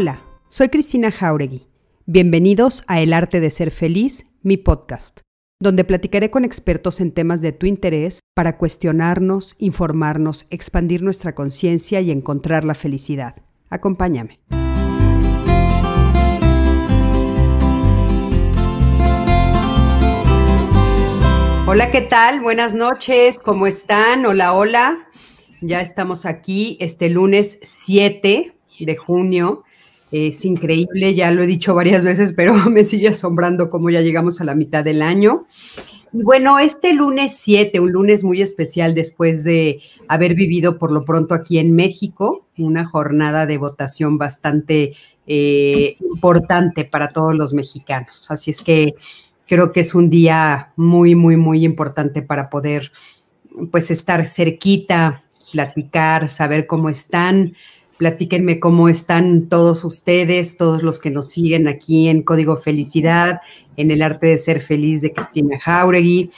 Hola, soy Cristina Jauregui. Bienvenidos a El Arte de Ser Feliz, mi podcast, donde platicaré con expertos en temas de tu interés para cuestionarnos, informarnos, expandir nuestra conciencia y encontrar la felicidad. Acompáñame. Hola, ¿qué tal? Buenas noches, ¿cómo están? Hola, hola. Ya estamos aquí este lunes 7 de junio. Es increíble, ya lo he dicho varias veces, pero me sigue asombrando cómo ya llegamos a la mitad del año. Y bueno, este lunes 7, un lunes muy especial después de haber vivido por lo pronto aquí en México, una jornada de votación bastante eh, importante para todos los mexicanos. Así es que creo que es un día muy, muy, muy importante para poder pues estar cerquita, platicar, saber cómo están. Platíquenme cómo están todos ustedes, todos los que nos siguen aquí en Código Felicidad, en el arte de ser feliz de Cristina Jauregui.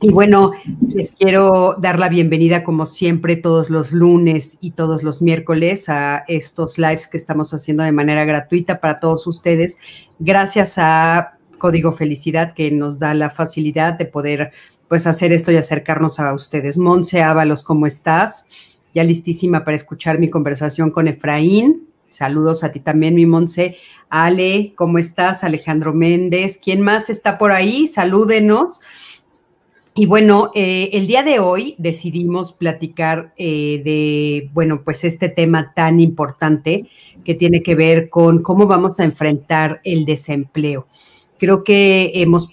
Y bueno, les quiero dar la bienvenida como siempre todos los lunes y todos los miércoles a estos lives que estamos haciendo de manera gratuita para todos ustedes. Gracias a Código Felicidad que nos da la facilidad de poder pues hacer esto y acercarnos a ustedes. Monse Ábalos, ¿cómo estás? Ya listísima para escuchar mi conversación con Efraín. Saludos a ti también, mi Monse. Ale, ¿cómo estás? Alejandro Méndez. ¿Quién más está por ahí? Salúdenos. Y bueno, eh, el día de hoy decidimos platicar eh, de, bueno, pues este tema tan importante que tiene que ver con cómo vamos a enfrentar el desempleo. Creo que hemos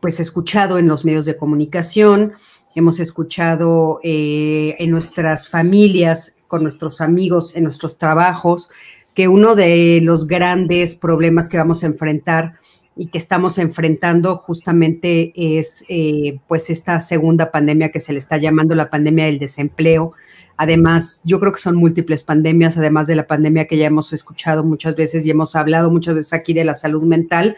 pues escuchado en los medios de comunicación, hemos escuchado eh, en nuestras familias, con nuestros amigos, en nuestros trabajos, que uno de los grandes problemas que vamos a enfrentar y que estamos enfrentando justamente es eh, pues esta segunda pandemia que se le está llamando la pandemia del desempleo. Además, yo creo que son múltiples pandemias, además de la pandemia que ya hemos escuchado muchas veces y hemos hablado muchas veces aquí de la salud mental,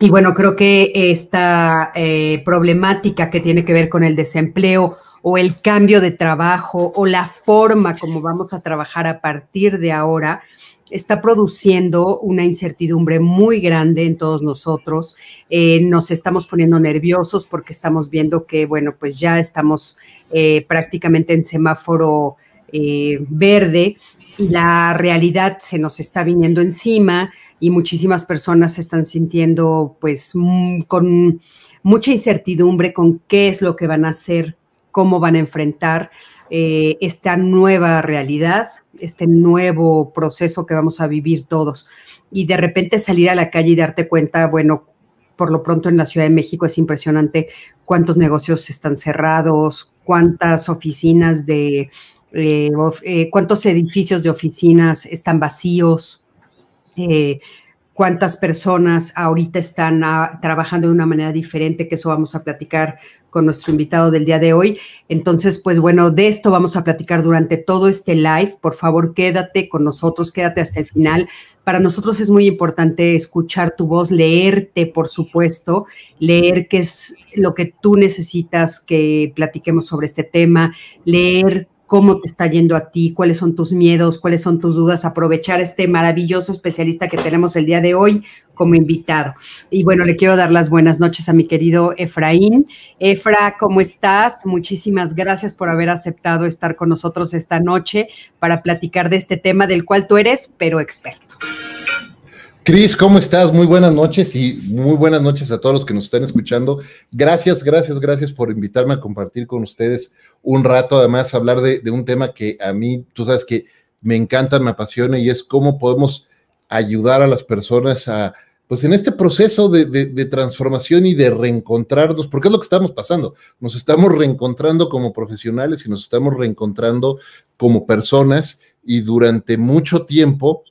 y bueno, creo que esta eh, problemática que tiene que ver con el desempleo o el cambio de trabajo o la forma como vamos a trabajar a partir de ahora está produciendo una incertidumbre muy grande en todos nosotros. Eh, nos estamos poniendo nerviosos porque estamos viendo que, bueno, pues ya estamos eh, prácticamente en semáforo verde y la realidad se nos está viniendo encima y muchísimas personas se están sintiendo pues con mucha incertidumbre con qué es lo que van a hacer, cómo van a enfrentar eh, esta nueva realidad, este nuevo proceso que vamos a vivir todos. Y de repente salir a la calle y darte cuenta, bueno, por lo pronto en la Ciudad de México es impresionante cuántos negocios están cerrados, cuántas oficinas de, eh, eh, cuántos edificios de oficinas están vacíos, eh, cuántas personas ahorita están ah, trabajando de una manera diferente, que eso vamos a platicar con nuestro invitado del día de hoy. Entonces, pues bueno, de esto vamos a platicar durante todo este live. Por favor, quédate con nosotros, quédate hasta el final. Para nosotros es muy importante escuchar tu voz, leerte, por supuesto, leer qué es lo que tú necesitas que platiquemos sobre este tema, leer cómo te está yendo a ti, cuáles son tus miedos, cuáles son tus dudas, aprovechar este maravilloso especialista que tenemos el día de hoy como invitado. Y bueno, le quiero dar las buenas noches a mi querido Efraín. Efra, ¿cómo estás? Muchísimas gracias por haber aceptado estar con nosotros esta noche para platicar de este tema del cual tú eres, pero experto. Cris, ¿cómo estás? Muy buenas noches y muy buenas noches a todos los que nos están escuchando. Gracias, gracias, gracias por invitarme a compartir con ustedes un rato, además hablar de, un tema que a mí, tú sabes que me encanta, me apasiona y es cómo podemos ayudar a las personas a, pues en este proceso de, de, transformación y de reencontrarnos, porque es lo que estamos pasando. Nos estamos reencontrando como profesionales y nos estamos reencontrando como personas y durante mucho tiempo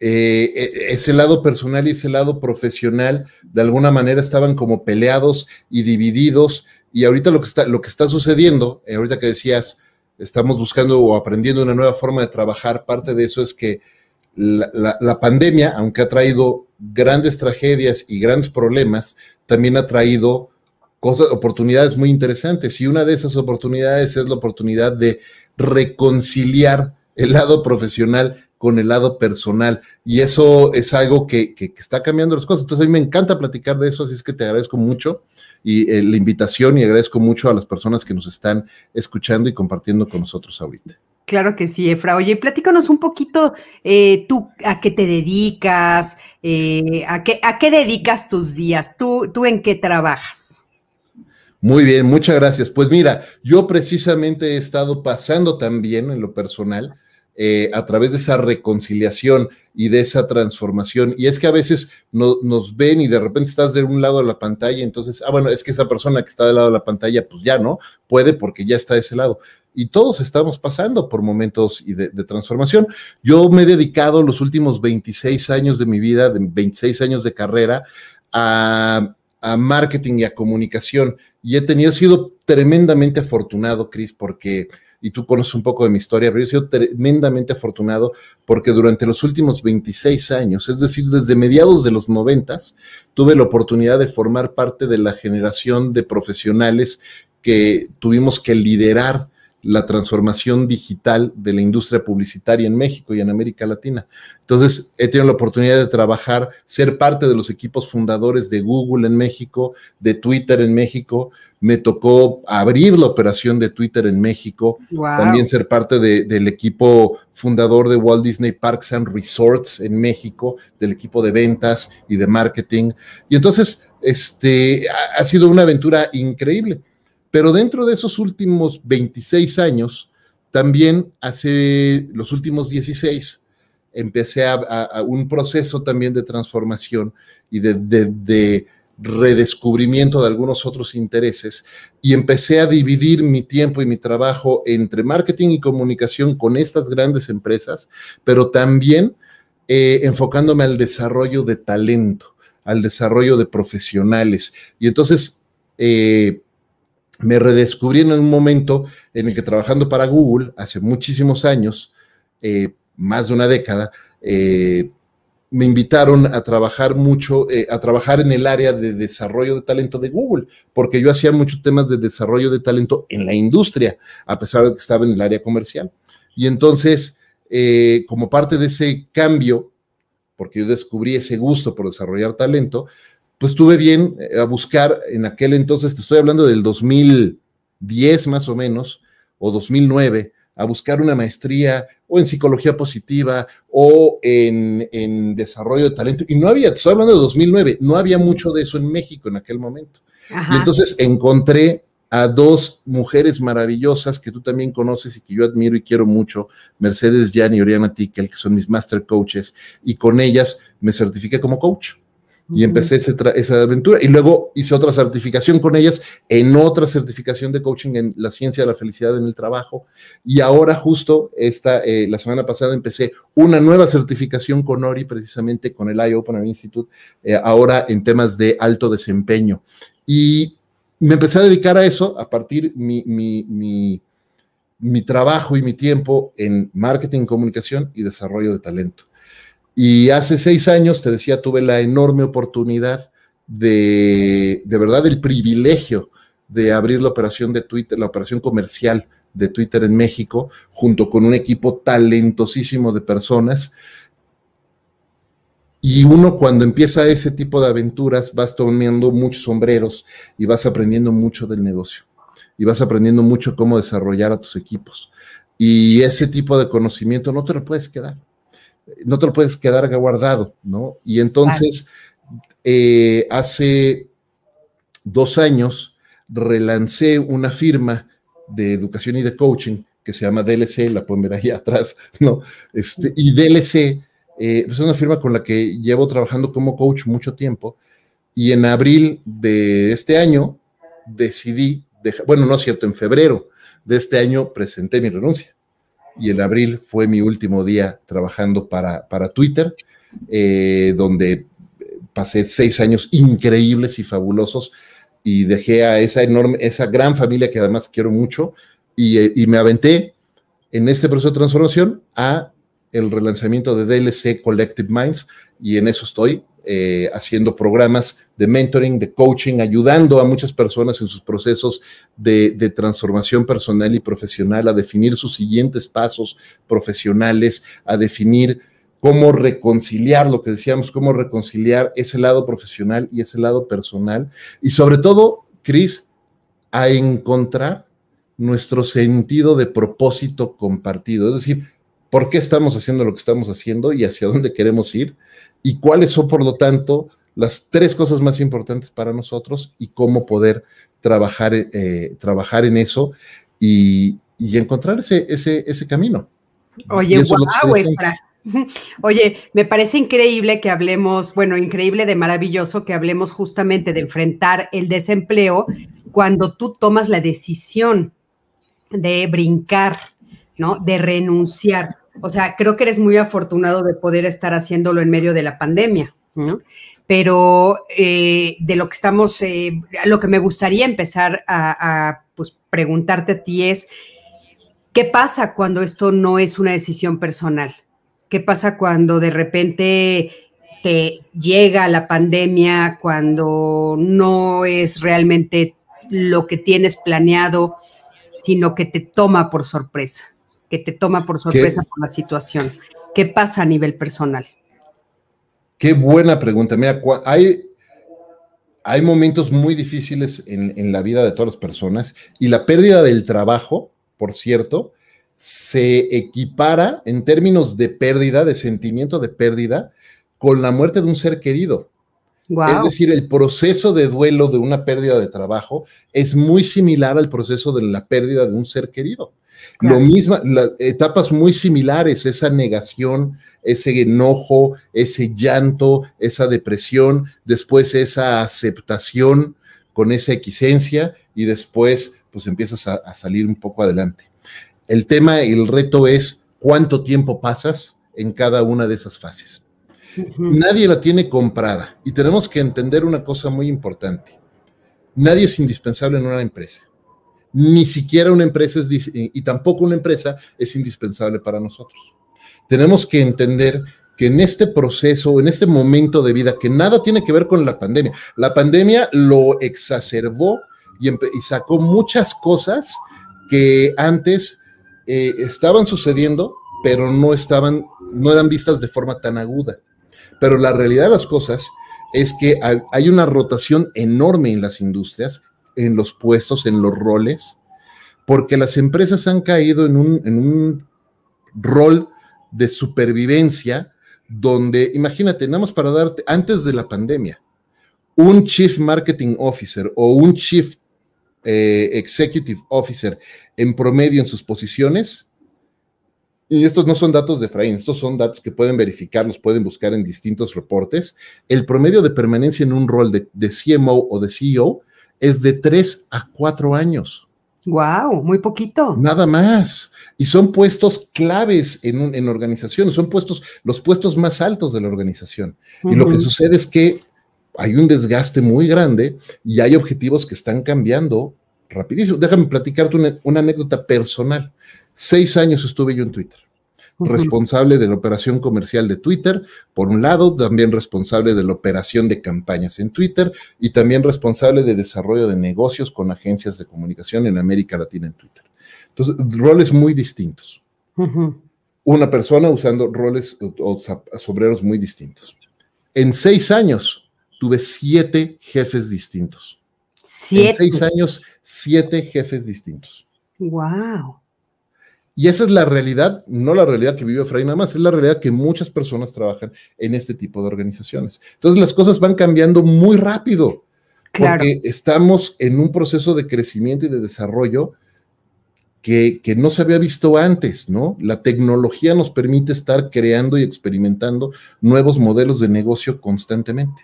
eh, eh, ese lado personal y ese lado profesional de alguna manera estaban como peleados y divididos. Y ahorita lo que está, lo que está sucediendo, eh, ahorita que decías, estamos buscando o aprendiendo una nueva forma de trabajar, parte de eso es que la, pandemia, aunque ha traído grandes tragedias y grandes problemas, también ha traído cosas, oportunidades muy interesantes. Y una de esas oportunidades es la oportunidad de reconciliar el lado profesional con el lado personal. Y eso es algo que, está cambiando las cosas. Entonces a mí me encanta platicar de eso, así es que te agradezco mucho y eh, la invitación y agradezco mucho a las personas que nos están escuchando y compartiendo con nosotros ahorita. Claro que sí, Efra. Oye, platícanos un poquito eh, tú a qué te dedicas, eh, a, qué, a qué dedicas tus días, tú, tú en qué trabajas. Muy bien, muchas gracias. Pues mira, yo precisamente he estado pasando también en lo personal eh, a través de esa reconciliación y de esa transformación. Y es que a veces nos ven y de repente estás de un lado de la pantalla, entonces, ah, bueno, es que esa persona que está del lado de la pantalla, pues ya no puede porque ya está de ese lado y todos estamos pasando por momentos de, transformación. Yo me he dedicado los últimos 26 años de mi vida, de 26 años de carrera, a, marketing y a comunicación. Y he tenido, sido tremendamente afortunado, Cris, porque, y tú conoces un poco de mi historia, pero he sido tremendamente afortunado porque durante los últimos 26 años, es decir, desde mediados de los 90, tuve la oportunidad de formar parte de la generación de profesionales que tuvimos que liderar la transformación digital de la industria publicitaria en México y en América Latina. Entonces, he tenido la oportunidad de trabajar, ser parte de los equipos fundadores de Google en México, de Twitter en México. Me tocó abrir la operación de Twitter en México, también ser parte del equipo fundador de Walt Disney Parks and Resorts en México, del equipo de ventas y de marketing. Y entonces, este, ha sido una aventura increíble. Pero dentro de esos últimos 26 años, también hace los últimos 16, empecé a, un proceso también de transformación y de, redescubrimiento de algunos otros intereses y empecé a dividir mi tiempo y mi trabajo entre marketing y comunicación con estas grandes empresas, pero también eh, enfocándome al desarrollo de talento, al desarrollo de profesionales. Y entonces, eh, me redescubrí en un momento en el que trabajando para Google hace muchísimos años, eh, más de una década, me invitaron a trabajar mucho, eh, a trabajar en el área de desarrollo de talento de Google, porque yo hacía muchos temas de desarrollo de talento en la industria, a pesar de que estaba en el área comercial. Y entonces, como parte de ese cambio, porque yo descubrí ese gusto por desarrollar talento, pues estuve bien eh, a buscar en aquel entonces, te estoy hablando del 2010 más o menos, o 2009, a buscar una maestría o en psicología positiva o en, desarrollo de talento. Y no había, te estoy hablando de 2009, no había mucho de eso en México en aquel momento. Y entonces encontré a dos mujeres maravillosas que tú también conoces y que yo admiro y quiero mucho, Mercedes Jan y Oriana Tickel, que son mis master coaches, y con ellas me certifiqué como coach y empecé esa aventura. Y luego hice otra certificación con ellas en otra certificación de coaching en la ciencia de la felicidad en el trabajo. Y ahora justo esta, eh, la semana pasada empecé una nueva certificación con ORI, precisamente con el iOpen Institute, eh, ahora en temas de alto desempeño. Y me empecé a dedicar a eso a partir mi, mi, mi, mi trabajo y mi tiempo en marketing, comunicación y desarrollo de talento. Y hace seis años, te decía, tuve la enorme oportunidad de, de verdad, el privilegio de abrir la operación de Twitter, la operación comercial de Twitter en México, junto con un equipo talentosísimo de personas. Y uno cuando empieza ese tipo de aventuras vas tomando muchos sombreros y vas aprendiendo mucho del negocio y vas aprendiendo mucho cómo desarrollar a tus equipos. Y ese tipo de conocimiento no te lo puedes quedar no te lo puedes quedar guardado, ¿no? Y entonces, eh, hace dos años, relancé una firma de educación y de coaching que se llama DLC, la pueden ver ahí atrás, ¿no? Este, y DLC eh, es una firma con la que llevo trabajando como coach mucho tiempo y en abril de este año decidí, bueno, no es cierto, en febrero de este año presenté mi renuncia y el abril fue mi último día trabajando para, para Twitter, eh, donde pasé seis años increíbles y fabulosos y dejé a esa enorme, esa gran familia que además quiero mucho y, eh, y me aventé en este proceso de transformación a el relanzamiento de DLC Collective Minds y en eso estoy eh, haciendo programas de mentoring, de coaching, ayudando a muchas personas en sus procesos de, de, transformación personal y profesional, a definir sus siguientes pasos profesionales, a definir cómo reconciliar lo que decíamos, cómo reconciliar ese lado profesional y ese lado personal. Y sobre todo, Cris, a encontrar nuestro sentido de propósito compartido. Es decir, por qué estamos haciendo lo que estamos haciendo y hacia dónde queremos ir y cuáles son, por lo tanto, las tres cosas más importantes para nosotros y cómo poder trabajar, eh, trabajar en eso y, y encontrar ese, ese, ese, camino. Oye, wow, Oye, me parece increíble que hablemos, bueno, increíble de maravilloso que hablemos justamente de enfrentar el desempleo cuando tú tomas la decisión de brincar, ¿no? De renunciar. O sea, creo que eres muy afortunado de poder estar haciéndolo en medio de la pandemia, ¿no? Pero eh, de lo que estamos, eh, lo que me gustaría empezar a, a pues, preguntarte a ti es, ¿qué pasa cuando esto no es una decisión personal? ¿Qué pasa cuando de repente te llega la pandemia, cuando no es realmente lo que tienes planeado, sino que te toma por sorpresa? Que te toma por sorpresa por la situación. ¿Qué pasa a nivel personal? Qué buena pregunta. Mira, hay, hay momentos muy difíciles en, en, la vida de todas las personas y la pérdida del trabajo, por cierto, se equipara en términos de pérdida, de sentimiento de pérdida, con la muerte de un ser querido. Wow. Es decir, el proceso de duelo de una pérdida de trabajo es muy similar al proceso de la pérdida de un ser querido. Lo mismo, las etapas muy similares, esa negación, ese enojo, ese llanto, esa depresión, después esa aceptación con esa equisencia y después pues empiezas a, a salir un poco adelante. El tema, el reto es cuánto tiempo pasas en cada una de esas fases. Uh -huh. Nadie la tiene comprada y tenemos que entender una cosa muy importante. Nadie es indispensable en una empresa ni siquiera una empresa es, y tampoco una empresa es indispensable para nosotros. Tenemos que entender que en este proceso, en este momento de vida, que nada tiene que ver con la pandemia, la pandemia lo exacerbó y, y sacó muchas cosas que antes eh, estaban sucediendo, pero no estaban, no eran vistas de forma tan aguda. Pero la realidad de las cosas es que hay una rotación enorme en las industrias en los puestos, en los roles, porque las empresas han caído en un, en un rol de supervivencia donde, imagínate, nada más para darte, antes de la pandemia, un Chief Marketing Officer o un Chief eh, Executive Officer en promedio en sus posiciones, y estos no son datos de Efraín, estos son datos que pueden verificar, los pueden buscar en distintos reportes, el promedio de permanencia en un rol de, de CMO o de CEO es de tres a cuatro años. Wow, muy poquito. Nada más. Y son puestos claves en, en organizaciones, son puestos, los puestos más altos de la organización. Uh -huh. Y lo que sucede es que hay un desgaste muy grande y hay objetivos que están cambiando rapidísimo. Déjame platicarte una, una anécdota personal. Seis años estuve yo en Twitter responsable de la operación comercial de Twitter, por un lado, también responsable de la operación de campañas en Twitter y también responsable de desarrollo de negocios con agencias de comunicación en América Latina en Twitter. Entonces, roles muy distintos. Uh -huh. Una persona usando roles o, sombreros muy distintos. En seis años tuve siete jefes distintos. Siete. En seis años, siete jefes distintos. Wow. Y esa es la realidad, no la realidad que vive Efraín nada más, es la realidad que muchas personas trabajan en este tipo de organizaciones. Entonces las cosas van cambiando muy rápido, claro. porque estamos en un proceso de crecimiento y de desarrollo que, que, no se había visto antes, ¿no? La tecnología nos permite estar creando y experimentando nuevos modelos de negocio constantemente.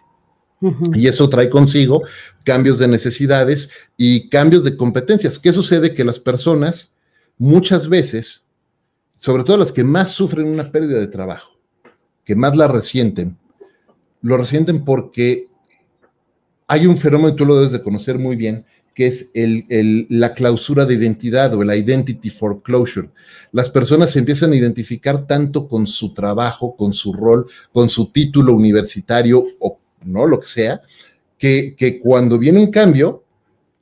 Uh -huh. Y eso trae consigo cambios de necesidades y cambios de competencias. ¿Qué sucede? Que las personas muchas veces, sobre todo las que más sufren una pérdida de trabajo, que más la resienten, lo resienten porque hay un fenómeno, tú lo debes de conocer muy bien, que es la clausura de identidad o el identity foreclosure. Las personas se empiezan a identificar tanto con su trabajo, con su rol, con su título universitario o no, lo que sea, que, que cuando viene un cambio,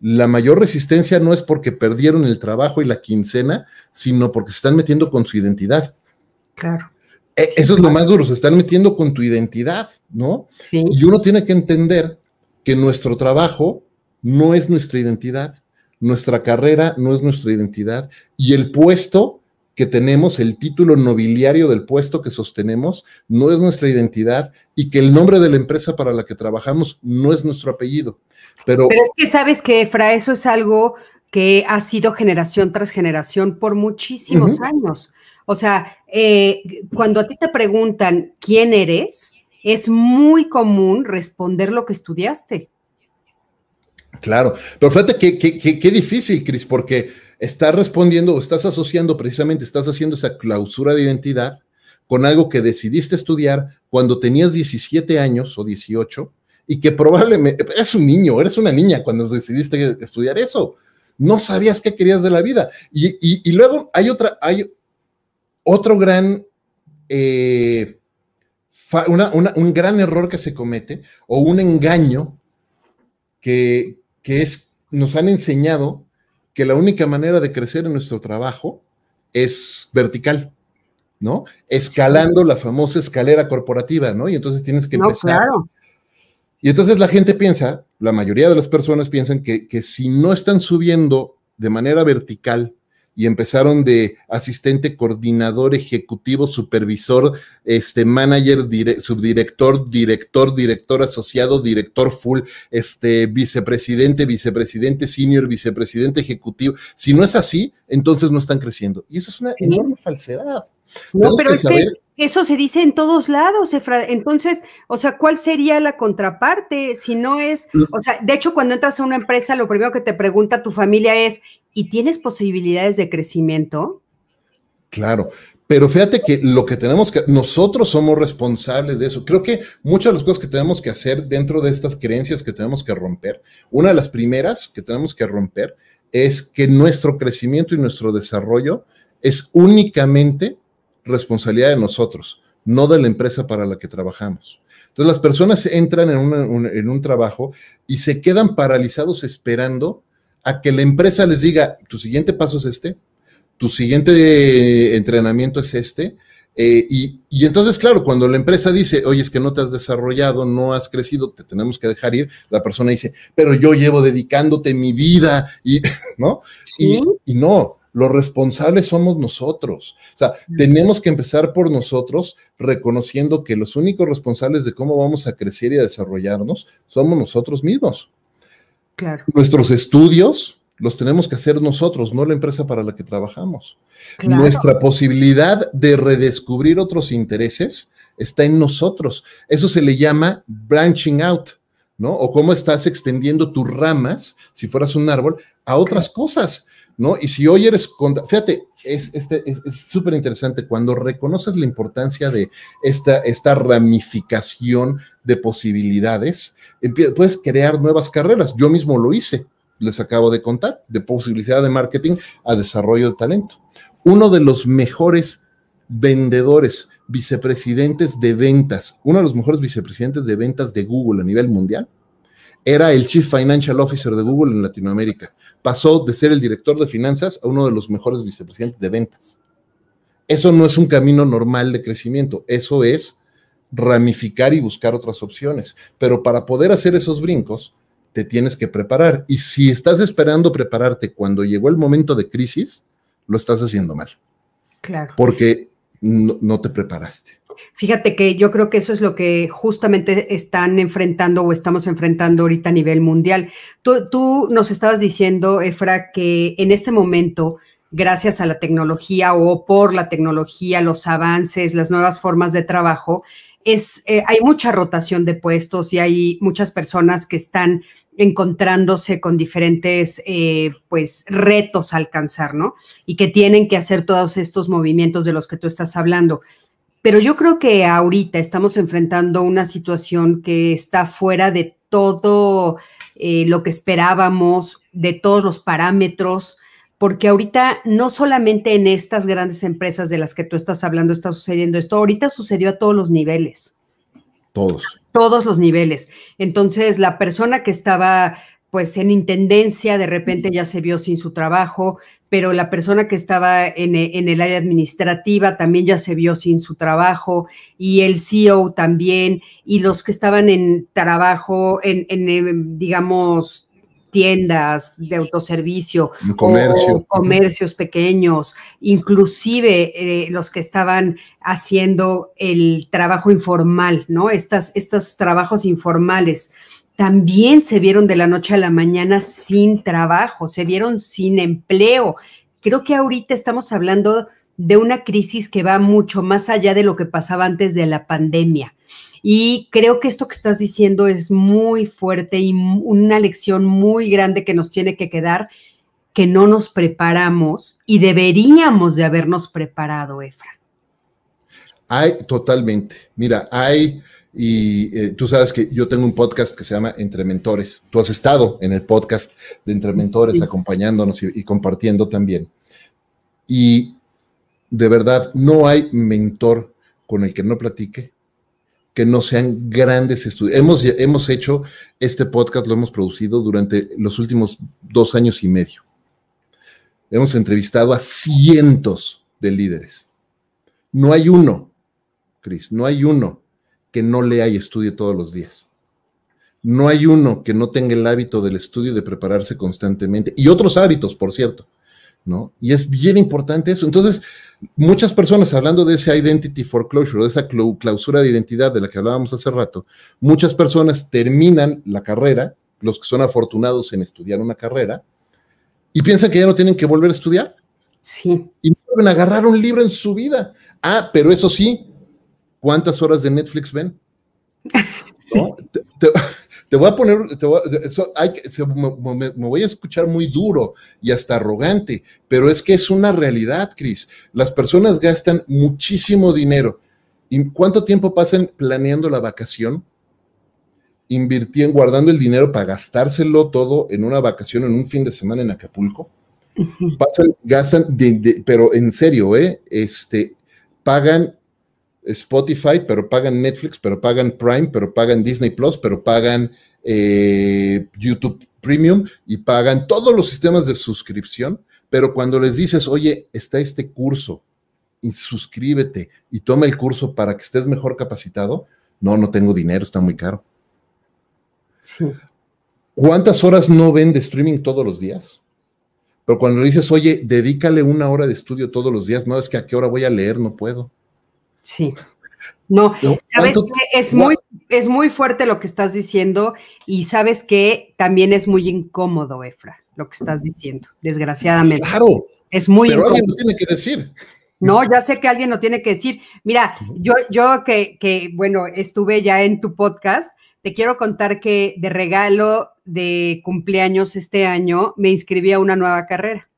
la mayor resistencia no es porque perdieron el trabajo y la quincena, sino porque se están metiendo con su identidad. Claro. E, eso es lo más duro, se están metiendo con tu identidad, ¿no? Sí. Y uno tiene que entender que nuestro trabajo no es nuestra identidad, nuestra carrera no es nuestra identidad y el puesto que tenemos, el título nobiliario del puesto que sostenemos, no es nuestra identidad y que el nombre de la empresa para la que trabajamos no es nuestro apellido. Pero, Pero es que sabes que, Efra, eso es algo que ha sido generación tras generación por muchísimos años. O sea, eh, cuando a ti te preguntan quién eres, es muy común responder lo que estudiaste. Claro, pero fíjate qué difícil, Cris, porque estás respondiendo o estás asociando precisamente, estás haciendo esa clausura de identidad con algo que decidiste estudiar cuando tenías 17 años o 18 y que probablemente eres un niño, eres una niña cuando decidiste estudiar eso. No sabías qué querías de la vida. Y, luego hay otra, hay otro gran, eh, un gran error que se comete o un engaño que, que es, nos han enseñado que la única manera de crecer en nuestro trabajo es vertical. ¿no? Escalando la famosa escalera corporativa, ¿no? Y entonces tienes que empezar. claro. Y entonces la gente piensa, la mayoría de las personas piensan que, que si no están subiendo de manera vertical y empezaron de asistente, coordinador, ejecutivo, supervisor, este manager, subdirector, director, director asociado, director full, este vicepresidente, vicepresidente senior, vicepresidente ejecutivo. Si no es así, entonces no están creciendo. Y eso es una enorme falsedad. No, pero es que eso se dice en todos lados, Efra. Entonces, o sea, ¿cuál sería la contraparte? Si no es, mm. o sea, de hecho, cuando entras a una empresa, lo primero que te pregunta tu familia es, ¿y tienes posibilidades de crecimiento? Claro, pero fíjate que lo que tenemos que, nosotros somos responsables de eso. Creo que muchas de las cosas que tenemos que hacer dentro de estas creencias que tenemos que romper, una de las primeras que tenemos que romper es que nuestro crecimiento y nuestro desarrollo es únicamente responsabilidad de nosotros, no de la empresa para la que trabajamos. Entonces las personas entran en, en un trabajo y se quedan paralizados esperando a que la empresa les diga, tu siguiente paso es este, tu siguiente entrenamiento es este, eh, y, y, entonces, claro, cuando la empresa dice, oye, es que no te has desarrollado, no has crecido, te tenemos que dejar ir, la persona dice, pero yo llevo dedicándote mi vida, y, ¿no? Y, y, no, los responsables somos nosotros. O sea, tenemos que empezar por nosotros, reconociendo que los únicos responsables de cómo vamos a crecer y a desarrollarnos somos nosotros mismos. Claro. Nuestros estudios los tenemos que hacer nosotros, no la empresa para la que trabajamos. Nuestra posibilidad de redescubrir otros intereses está en nosotros. Eso se le llama branching out, ¿no? O cómo estás extendiendo tus ramas, si fueras un árbol, a otras cosas. ¿No? Y si hoy eres, fíjate, es súper es, interesante cuando reconoces la importancia de esta, esta ramificación de posibilidades, puedes crear nuevas carreras. Yo mismo lo hice, les acabo de contar, de posibilidad de marketing a desarrollo de talento. Uno de los mejores vendedores, vicepresidentes de ventas, uno de los mejores vicepresidentes de ventas de Google a nivel mundial, era el Chief Financial Officer de Google en Latinoamérica pasó de ser el director de finanzas a uno de los mejores vicepresidentes de ventas. Eso no es un camino normal de crecimiento, eso es ramificar y buscar otras opciones. Pero para poder hacer esos brincos, te tienes que preparar. Y si estás esperando prepararte cuando llegó el momento de crisis, lo estás haciendo mal. Claro. Porque no, no te preparaste. Fíjate que yo creo que eso es lo que justamente están enfrentando o estamos enfrentando ahorita a nivel mundial. Tú, nos estabas diciendo, Efra, que en este momento, gracias a la tecnología o por la tecnología, los avances, las nuevas formas de trabajo, es, eh, hay mucha rotación de puestos y hay muchas personas que están encontrándose con diferentes eh, pues retos a alcanzar, ¿no? Y que tienen que hacer todos estos movimientos de los que tú estás hablando pero yo creo que ahorita estamos enfrentando una situación que está fuera de todo eh, lo que esperábamos, de todos los parámetros, porque ahorita no solamente en estas grandes empresas de las que tú estás hablando está sucediendo esto, ahorita sucedió a todos los niveles. Todos. Todos los niveles. Entonces, la persona que estaba pues en intendencia de repente ya se vio sin su trabajo, pero la persona que estaba en, el área administrativa también ya se vio sin su trabajo y el CEO también y los que estaban en trabajo en, digamos, tiendas de autoservicio, comercio. comercios pequeños, inclusive eh, los que estaban haciendo el trabajo informal, ¿no? Estas, estos trabajos informales también se vieron de la noche a la mañana sin trabajo, se vieron sin empleo. Creo que ahorita estamos hablando de una crisis que va mucho más allá de lo que pasaba antes de la pandemia. Y creo que esto que estás diciendo es muy fuerte y una lección muy grande que nos tiene que quedar, que no nos preparamos y deberíamos de habernos preparado, Efra. Hay totalmente. Mira, hay y eh, tú sabes que yo tengo un podcast que se llama Entre Mentores. Tú has estado en el podcast de Entre Mentores acompañándonos y, compartiendo también. Y de verdad, no hay mentor con el que no platique que no sean grandes estudios. Hemos, hemos hecho este podcast, lo hemos producido durante los últimos dos años y medio. Hemos entrevistado a cientos de líderes. No hay uno, Cris, no hay uno que no lea y estudie todos los días. No hay uno que no tenga el hábito del estudio y de prepararse constantemente. Y otros hábitos, por cierto, ¿no? Y es bien importante eso. Entonces, muchas personas hablando de ese identity foreclosure, de esa clausura de identidad de la que hablábamos hace rato, muchas personas terminan la carrera, los que son afortunados en estudiar una carrera, y piensan que ya no tienen que volver a estudiar. Sí. Y no vuelven a agarrar un libro en su vida. Ah, pero eso sí, ¿Cuántas horas de Netflix ven? Te, voy a poner, me, voy a escuchar muy duro y hasta arrogante, pero es que es una realidad, Cris. Las personas gastan muchísimo dinero. ¿Y cuánto tiempo pasan planeando la vacación? Invirtiendo, guardando el dinero para gastárselo todo en una vacación, en un fin de semana en Acapulco. Pasan, gastan, pero en serio, ¿eh? Este, pagan Spotify, pero pagan Netflix, pero pagan Prime, pero pagan Disney Plus, pero pagan eh, YouTube Premium y pagan todos los sistemas de suscripción. Pero cuando les dices, oye, está este curso y suscríbete y toma el curso para que estés mejor capacitado, no, no tengo dinero, está muy caro. ¿Cuántas horas no ven de streaming todos los días? Pero cuando le dices, oye, dedícale una hora de estudio todos los días, no es que a qué hora voy a leer, no puedo. Sí. No, sabes que es muy, es muy fuerte lo que estás diciendo y sabes que también es muy incómodo, Efra, lo que estás diciendo, desgraciadamente. Claro. Es muy pero alguien lo tiene que decir. No, ya sé que alguien lo tiene que decir. Mira, yo, yo que, que, bueno, estuve ya en tu podcast, te quiero contar que de regalo de cumpleaños este año me inscribí a una nueva carrera.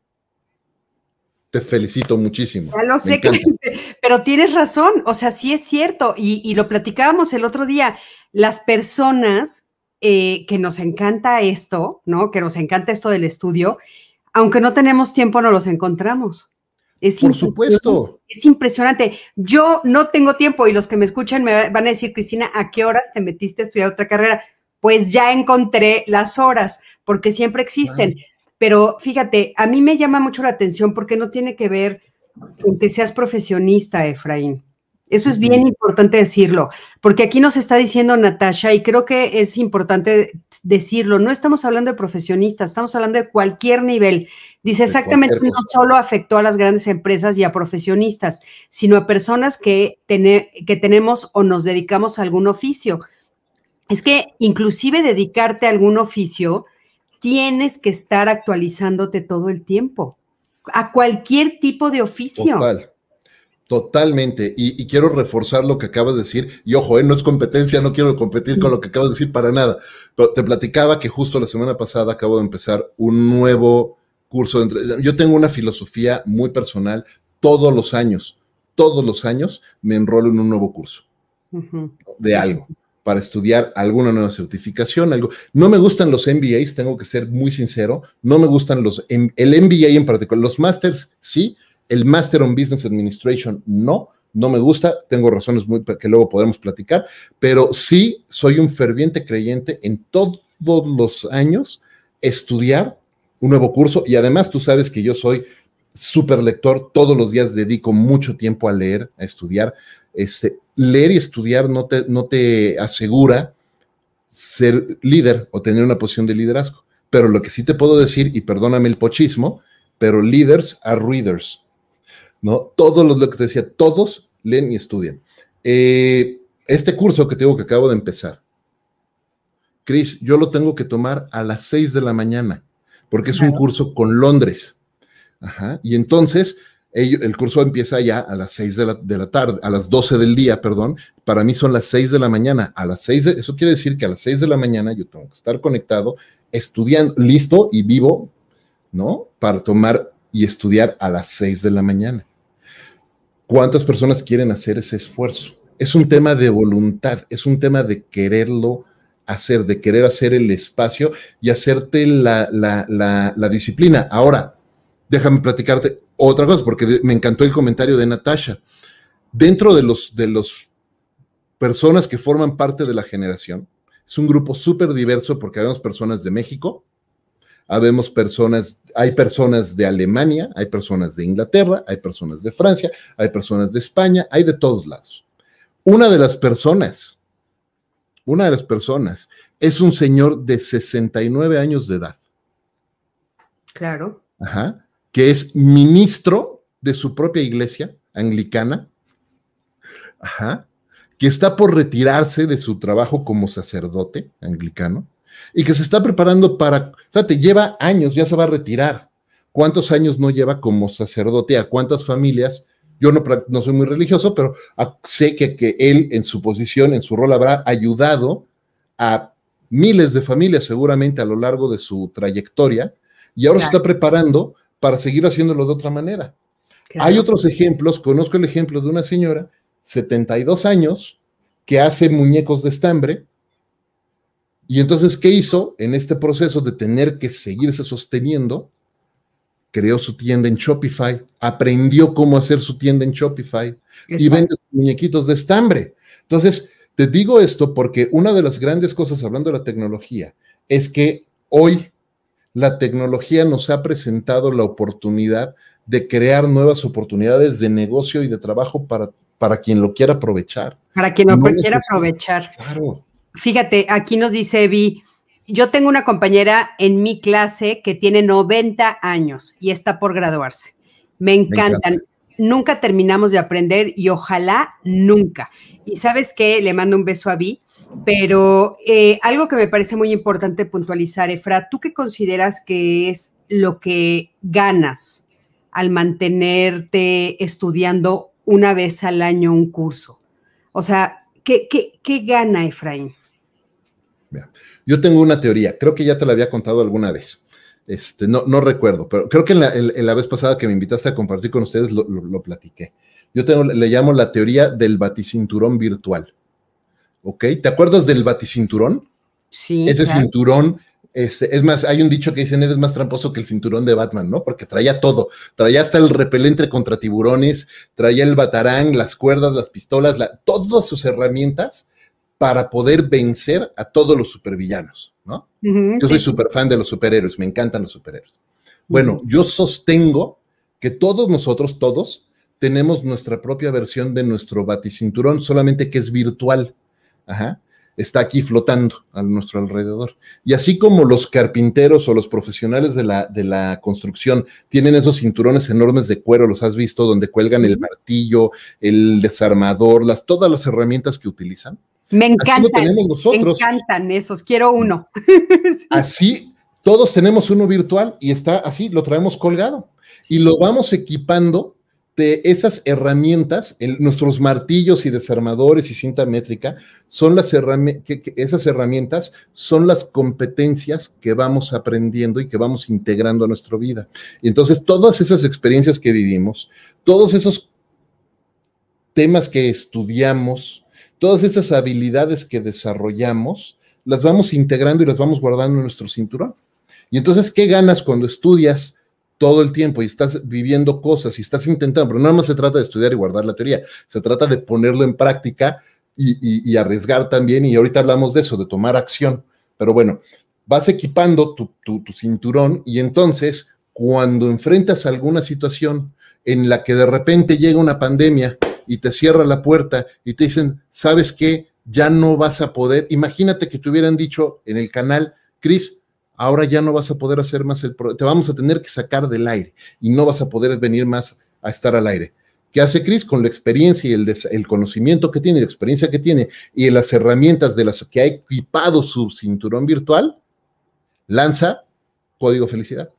Te felicito muchísimo. Ya lo sé, pero tienes razón, o sea, sí es cierto, y, lo platicábamos el otro día, las personas eh, que nos encanta esto, ¿no? Que nos encanta esto del estudio, aunque no tenemos tiempo, no los encontramos. Es Por supuesto. Es impresionante. Yo no tengo tiempo y los que me escuchan me van a decir, Cristina, ¿a qué horas te metiste a estudiar otra carrera? Pues ya encontré las horas, porque siempre existen. Pero fíjate, a mí me llama mucho la atención porque no tiene que ver con que seas profesionista, Efraín. Eso es bien importante decirlo, porque aquí nos está diciendo Natasha, y creo que es importante decirlo, no estamos hablando de profesionistas, estamos hablando de cualquier nivel. Dice exactamente, no solo afectó a las grandes empresas y a profesionistas, sino a personas que, que tenemos o nos dedicamos a algún oficio. Es que inclusive dedicarte a algún oficio tienes que estar actualizándote todo el tiempo, a cualquier tipo de oficio. Total. Totalmente. Y, quiero reforzar lo que acabas de decir. Y ojo, eh, no es competencia, no quiero competir con lo que acabas de decir para nada. Pero te platicaba que justo la semana pasada acabo de empezar un nuevo curso. De yo tengo una filosofía muy personal todos los años. todos los años me enrolo en un nuevo curso de algo para estudiar alguna nueva certificación, algo. No me gustan los MBAs, tengo que ser muy sincero, no me gustan los, el MBA en particular, los masters sí, el Master on Business Administration no, no me gusta, tengo razones muy que luego podremos platicar, pero sí soy un ferviente creyente en todos los años estudiar un nuevo curso. Y además tú sabes que yo soy súper lector, todos los días dedico mucho tiempo a leer, a estudiar. Este, leer y estudiar no te, no te asegura ser líder o tener una posición de liderazgo. Pero lo que sí te puedo decir, y perdóname el pochismo, pero leaders are readers. ¿no? Todos los, lo que te decía, todos leen y estudian. Eh, este curso que tengo que acabo de empezar, Cris, yo lo tengo que tomar a las 6 de la mañana, porque es un curso con Londres. Ajá. Y entonces, el curso empieza ya a las 6 de la, tarde, a las 12 del día, perdón. Para mí son las 6 de la mañana. A las 6 eso quiere decir que a las 6 de la mañana yo tengo que estar conectado, estudiando, listo y vivo, ¿no? Para tomar y estudiar a las 6 de la mañana. ¿Cuántas personas quieren hacer ese esfuerzo? Es un tema de voluntad, es un tema de quererlo hacer, de querer hacer el espacio y hacerte la, la disciplina. Ahora, déjame platicarte otra cosa, porque me encantó el comentario de Natasha. Dentro de los, de los personas que forman parte de la generación, es un grupo súper diverso porque vemos personas de México, habemos personas, hay personas de Alemania, hay personas de Inglaterra, hay personas de Francia, hay personas de España, hay de todos lados. Una de las personas, una de las personas es un señor de 69 años de edad. Claro. Ajá que es ministro de su propia iglesia anglicana, que está por retirarse de su trabajo como sacerdote anglicano y que se está preparando para, fíjate, lleva años, ya se va a retirar. ¿Cuántos años no lleva como sacerdote? ¿A cuántas familias? Yo no, no soy muy religioso, pero sé que, que él en su posición, en su rol, habrá ayudado a miles de familias seguramente a lo largo de su trayectoria y ahora se está preparando para seguir haciéndolo de otra manera. Hay otros ejemplos, conozco el ejemplo de una señora, 72 años, que hace muñecos de estambre, y entonces, ¿qué hizo en este proceso de tener que seguirse sosteniendo? Creó su tienda en Shopify, aprendió cómo hacer su tienda en Shopify y vende muñequitos de estambre. Entonces, te digo esto porque una de las grandes cosas, hablando de la tecnología, es que hoy la tecnología nos ha presentado la oportunidad de crear nuevas oportunidades de negocio y de trabajo para, para quien lo quiera aprovechar. Para quien lo quiera aprovechar. Claro. Fíjate, aquí nos dice Evi, yo tengo una compañera en mi clase que tiene 90 años y está por graduarse. Me encantan. Nunca terminamos de aprender y ojalá nunca. Y sabes qué, le mando un beso a Vi pero eh, algo que me parece muy importante puntualizar, Efra, ¿tú qué consideras que es lo que ganas al mantenerte estudiando una vez al año un curso? O sea, ¿qué, gana Efraín? Yo tengo una teoría, creo que ya te la había contado alguna vez. Este, no, no recuerdo, pero creo que en la, vez pasada que me invitaste a compartir con ustedes lo, lo platiqué. Yo le llamo la teoría del baticinturón virtual. ¿Ok? ¿Te acuerdas del baticinturón? Sí. Ese cinturón, este, es más, hay un dicho que dicen, eres más tramposo que el cinturón de Batman, ¿no? Porque traía todo, traía hasta el repelente contra tiburones, traía el batarán, las cuerdas, las pistolas, todas sus herramientas para poder vencer a todos los supervillanos, ¿no? yo soy súper fan de los superhéroes, me encantan los superhéroes. Bueno, yo sostengo que todos nosotros, todos, tenemos nuestra propia versión de nuestro baticinturón, solamente que es virtual está aquí flotando a nuestro alrededor. Y así como los carpinteros o los profesionales de la, de la construcción tienen esos cinturones enormes de cuero, los has visto, donde cuelgan el martillo, el desarmador, las, todas las herramientas que utilizan. Me encantan. Me encantan esos, quiero uno. así, todos tenemos uno virtual y está así, lo traemos colgado y lo vamos equipando de esas herramientas, nuestros martillos y desarmadores y cinta métrica, son las esas herramientas son las competencias que vamos aprendiendo y que vamos integrando a nuestra vida. Y entonces todas esas experiencias que vivimos, todos esos temas que estudiamos, todas esas habilidades que desarrollamos, las vamos integrando y las vamos guardando en nuestro cinturón. Y entonces, ¿qué ganas cuando estudias todo el tiempo y estás viviendo cosas y estás intentando? Pero nada más se trata de estudiar y guardar la teoría, se trata de ponerlo en práctica y, arriesgar también. Y ahorita hablamos de eso, de tomar acción. Pero bueno, vas equipando tu, tu cinturón y entonces cuando enfrentas alguna situación en la que de repente llega una pandemia y te cierra la puerta y te dicen, ¿sabes qué? Ya no vas a poder. Imagínate que te hubieran dicho en el canal, Cris, ahora ya no vas a poder hacer más el te vamos a tener que sacar del aire y no vas a poder venir más a estar al aire. ¿Qué hace Cris? Con la experiencia y el, el, conocimiento que tiene, la experiencia que tiene y las herramientas de las que ha equipado su cinturón virtual, lanza código felicidad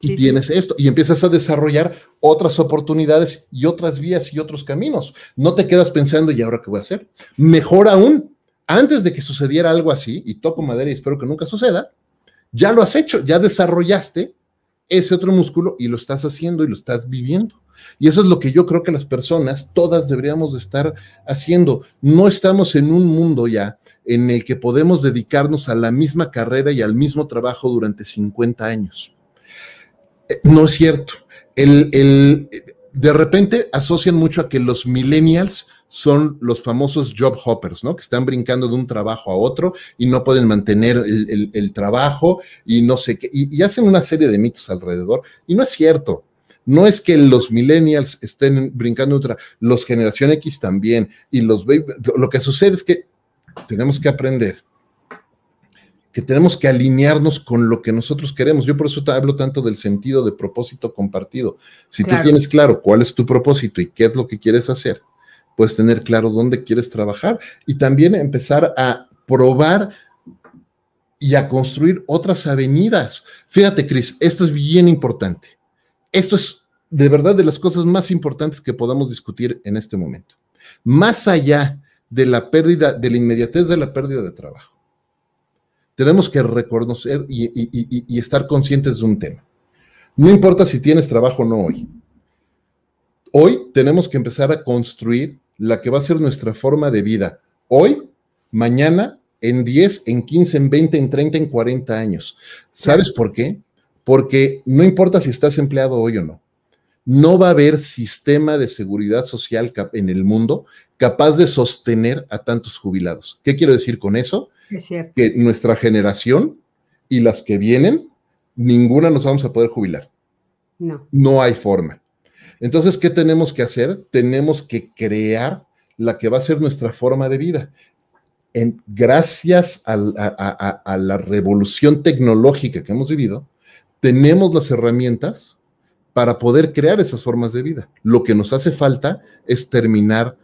y tienes esto, y empiezas a desarrollar otras oportunidades y otras vías y otros caminos. No te quedas pensando, ¿y ahora qué voy a hacer? Mejor aún, antes de que sucediera algo así, y toco madera y espero que nunca suceda, ya lo has hecho, ya desarrollaste ese otro músculo y lo estás haciendo y lo estás viviendo. Y eso es lo que yo creo que las personas, todas deberíamos de estar haciendo. No estamos en un mundo ya en el que podemos dedicarnos a la misma carrera y al mismo trabajo durante 50 años. No es cierto. El, de repente asocian mucho a que los millennials son los famosos job hoppers, ¿no? Que están brincando de un trabajo a otro y no pueden mantener el, trabajo y no sé qué, y, hacen una serie de mitos alrededor. Y no es cierto. No es que los millennials estén brincando otra, los generación X también, y los lo que sucede es que tenemos que aprender que tenemos que alinearnos con lo que nosotros queremos. Yo por eso te hablo tanto del sentido de propósito compartido. Si tú tienes claro cuál es tu propósito y qué es lo que quieres hacer, puedes tener claro dónde quieres trabajar y también empezar a probar y a construir otras avenidas. Fíjate, Cris, esto es bien importante. Esto es de verdad de las cosas más importantes que podamos discutir en este momento. Más allá de la pérdida, de la inmediatez de la pérdida de trabajo tenemos que reconocer y, estar conscientes de un tema. No importa si tienes trabajo o no hoy. Hoy tenemos que empezar a construir la que va a ser nuestra forma de vida. Hoy, mañana, en 10, en 15, en 20, en 30, en 40 años. ¿Sabes por qué? Porque no importa si estás empleado hoy o no. No va a haber sistema de seguridad social en el mundo capaz de sostener a tantos jubilados. ¿Qué quiero decir con eso? Que nuestra generación y las que vienen, ninguna nos vamos a poder jubilar. No. No hay forma. Entonces, ¿qué tenemos que hacer? Tenemos que crear la que va a ser nuestra forma de vida. En, gracias a, a, la revolución tecnológica que hemos vivido, tenemos las herramientas para poder crear esas formas de vida. Lo que nos hace falta es terminar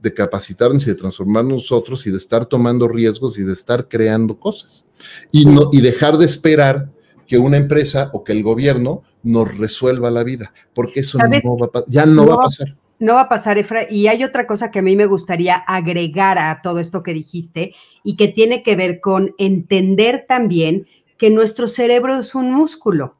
de capacitarnos y de transformar nosotros y de estar tomando riesgos y de estar creando cosas. Y, no, y dejar de esperar que una empresa o que el gobierno nos resuelva la vida, porque eso no va ya no, va a pasar. No va a pasar, Efra. Y hay otra cosa que a mí me gustaría agregar a todo esto que dijiste y que tiene que ver con entender también que nuestro cerebro es un músculo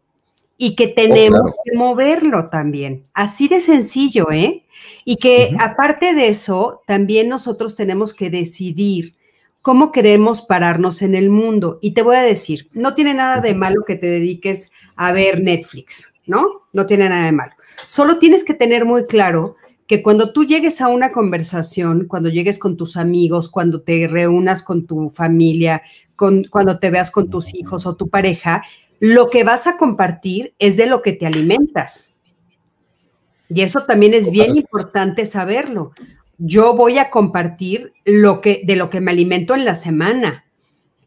y que tenemos oh, que moverlo también. Así de sencillo, ¿eh? Y que aparte de eso, también nosotros tenemos que decidir cómo queremos pararnos en el mundo. Y te voy a decir, no tiene nada de malo que te dediques a ver Netflix, ¿no? No tiene nada de malo. Solo tienes que tener muy claro que cuando tú llegues a una conversación, cuando llegues con tus amigos, cuando te reúnas con tu familia, con, cuando te veas con tus hijos o tu pareja, lo que vas a compartir es de lo que te alimentas. Y eso también es bien importante saberlo. Yo voy a compartir lo que, de lo que me alimento en la semana.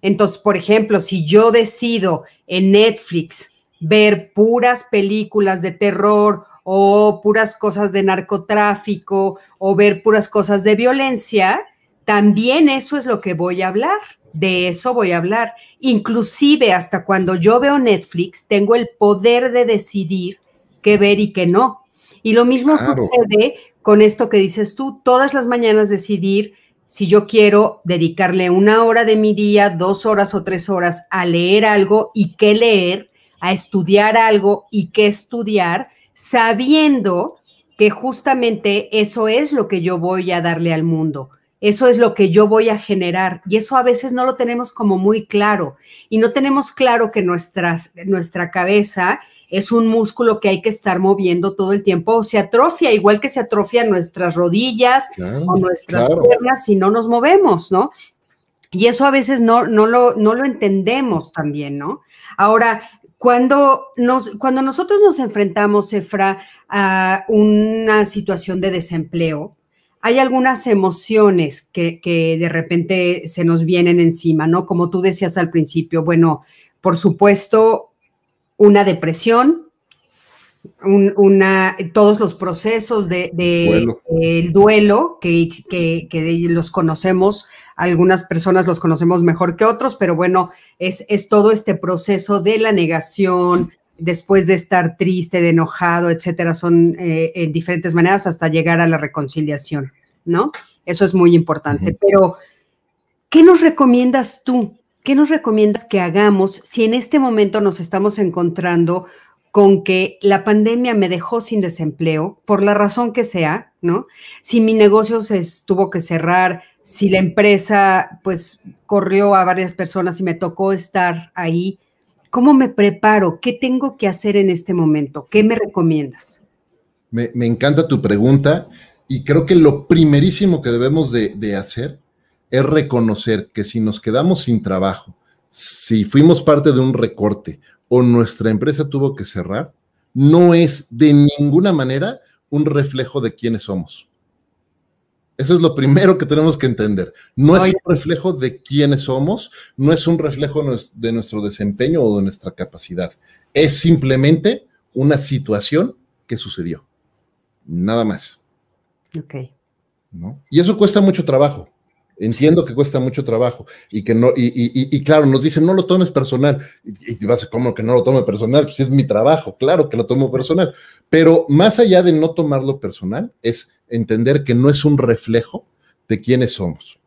Entonces, por ejemplo, si yo decido en Netflix ver puras películas de terror o puras cosas de narcotráfico o ver puras cosas de violencia, también eso es lo que voy a hablar. De eso voy a hablar. Inclusive hasta cuando yo veo Netflix, tengo el poder de decidir qué ver y qué no. Y lo mismo sucede con esto que dices tú, todas las mañanas decidir si yo quiero dedicarle una hora de mi día, dos horas o tres horas a leer algo y qué leer, a estudiar algo y qué estudiar, sabiendo que justamente eso es lo que yo voy a darle al mundo. Eso es lo que yo voy a generar y eso a veces no lo tenemos como muy claro y no tenemos claro que nuestras, nuestra cabeza es un músculo que hay que estar moviendo todo el tiempo o se atrofia, igual que se atrofian nuestras rodillas o nuestras piernas si no nos movemos, ¿no? Y eso a veces no, no, lo, no lo entendemos también, ¿no? Ahora, cuando, nos, cuando nosotros nos enfrentamos, Efra, a una situación de desempleo, hay algunas emociones que, que, de repente se nos vienen encima, ¿no? Como tú decías al principio, bueno, por supuesto, una depresión, una, todos los procesos de, el duelo que, que, los conocemos, algunas personas los conocemos mejor que otros, pero bueno, es, es todo este proceso de la negación, después de estar triste, de enojado, etcétera, son eh, en diferentes maneras hasta llegar a la reconciliación, ¿no? Eso es muy importante. Pero, ¿qué nos recomiendas tú? ¿qué nos recomiendas que hagamos si en este momento nos estamos encontrando con que la pandemia me dejó sin desempleo, por la razón que sea, ¿no? Si mi negocio se tuvo que cerrar, si la empresa pues corrió a varias personas y me tocó estar ahí, ¿cómo me preparo? ¿Qué tengo que hacer en este momento? ¿Qué me recomiendas? Me, encanta tu pregunta y creo que lo primerísimo que debemos de, hacer es reconocer que si nos quedamos sin trabajo, si fuimos parte de un recorte o nuestra empresa tuvo que cerrar, no es de ninguna manera un reflejo de quiénes somos. Eso es lo primero que tenemos que entender. No es un reflejo de quiénes somos, no es un reflejo de nuestro desempeño o de nuestra capacidad. Es simplemente una situación que sucedió. Nada más. Ok. ¿No? Y eso cuesta mucho trabajo. Entiendo que cuesta mucho trabajo y que no, y, claro, nos dicen, no lo tomes personal. Y, vas a, ¿cómo que no lo tome personal? Pues es mi trabajo, claro que lo tomo personal. Pero más allá de no tomarlo personal, es entender que no es un reflejo de quiénes somos.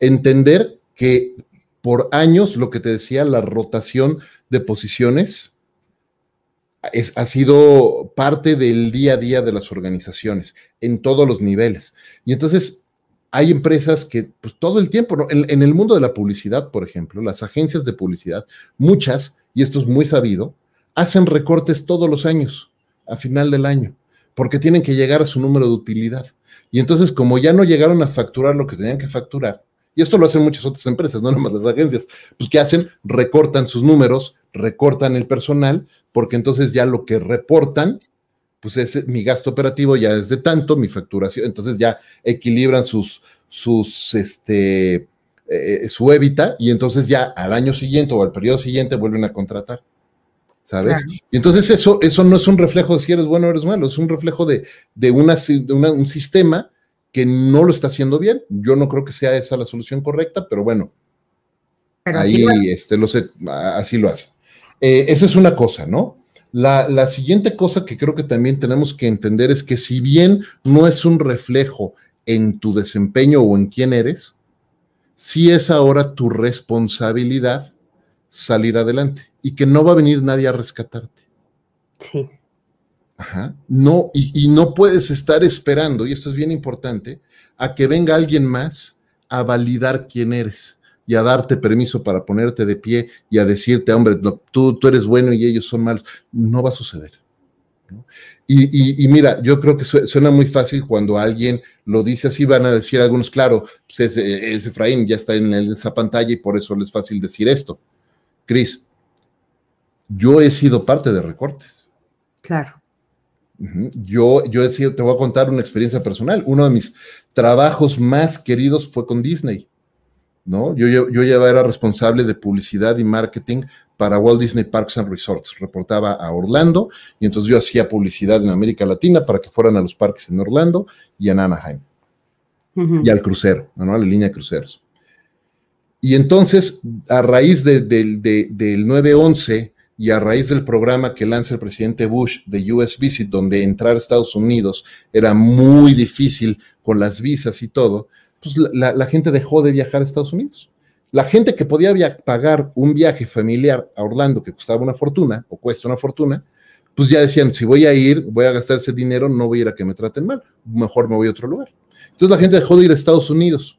Entender que por años, lo que te decía, la rotación de posiciones es, ha sido parte del día a día de las organizaciones en todos los niveles. Y entonces hay empresas que pues, todo el tiempo, en, el mundo de la publicidad, por ejemplo, las agencias de publicidad, muchas, y esto es muy sabido, hacen recortes todos los años, a final del año, porque tienen que llegar a su número de utilidad. Y entonces, como ya no llegaron a facturar lo que tenían que facturar, y esto lo hacen muchas otras empresas, no nomás las agencias, pues ¿qué hacen? Recortan sus números, recortan el personal, porque entonces ya lo que reportan pues es, mi gasto operativo ya es de tanto, mi facturación, entonces ya equilibran sus, sus, este, eh, su évita y entonces ya al año siguiente o al periodo siguiente vuelven a contratar. ¿Sabes? Entonces eso, eso no es un reflejo de si eres bueno o eres malo, es un reflejo de, de, una, un sistema que no lo está haciendo bien. Yo no creo que sea esa la solución correcta, pero bueno, ahí este, lo sé, así lo hace. Eh, esa es una cosa, ¿no? La, siguiente cosa que creo que también tenemos que entender es que si bien no es un reflejo en tu desempeño o en quién eres, sí es ahora tu responsabilidad salir adelante y que no va a venir nadie a rescatarte. Sí. Ajá. No, y, y, no puedes estar esperando, y esto es bien importante, a que venga alguien más a validar quién eres y a darte permiso para ponerte de pie y a decirte, hombre, tú, tú eres bueno y ellos son malos. No va a suceder. Y, mira, yo creo que suena muy fácil cuando alguien lo dice así, van a decir algunos, claro, pues es, Efraín, ya está en, esa pantalla y por eso es fácil decir esto. Cris, yo he sido parte de recortes. Claro. Yo, yo he sido, te voy a contar una experiencia personal. Uno de mis trabajos más queridos fue con Disney. ¿no? Yo, yo, ya era responsable de publicidad y marketing para Walt Disney Parks and Resorts. Reportaba a Orlando y entonces yo hacía publicidad en América Latina para que fueran a los parques en Orlando y en Anaheim. Y al crucero, ¿no? A la línea de cruceros. Y entonces, a raíz del 9-11 y a raíz del programa que lanza el presidente Bush de US Visit, donde entrar a Estados Unidos era muy difícil con las visas y todo, pues la, gente dejó de viajar a Estados Unidos. La gente que podía pagar un viaje familiar a Orlando que costaba una fortuna o cuesta una fortuna, pues ya decían, si voy a ir, voy a gastar ese dinero, no voy a ir a que me traten mal, mejor me voy a otro lugar. Entonces la gente dejó de ir a Estados Unidos.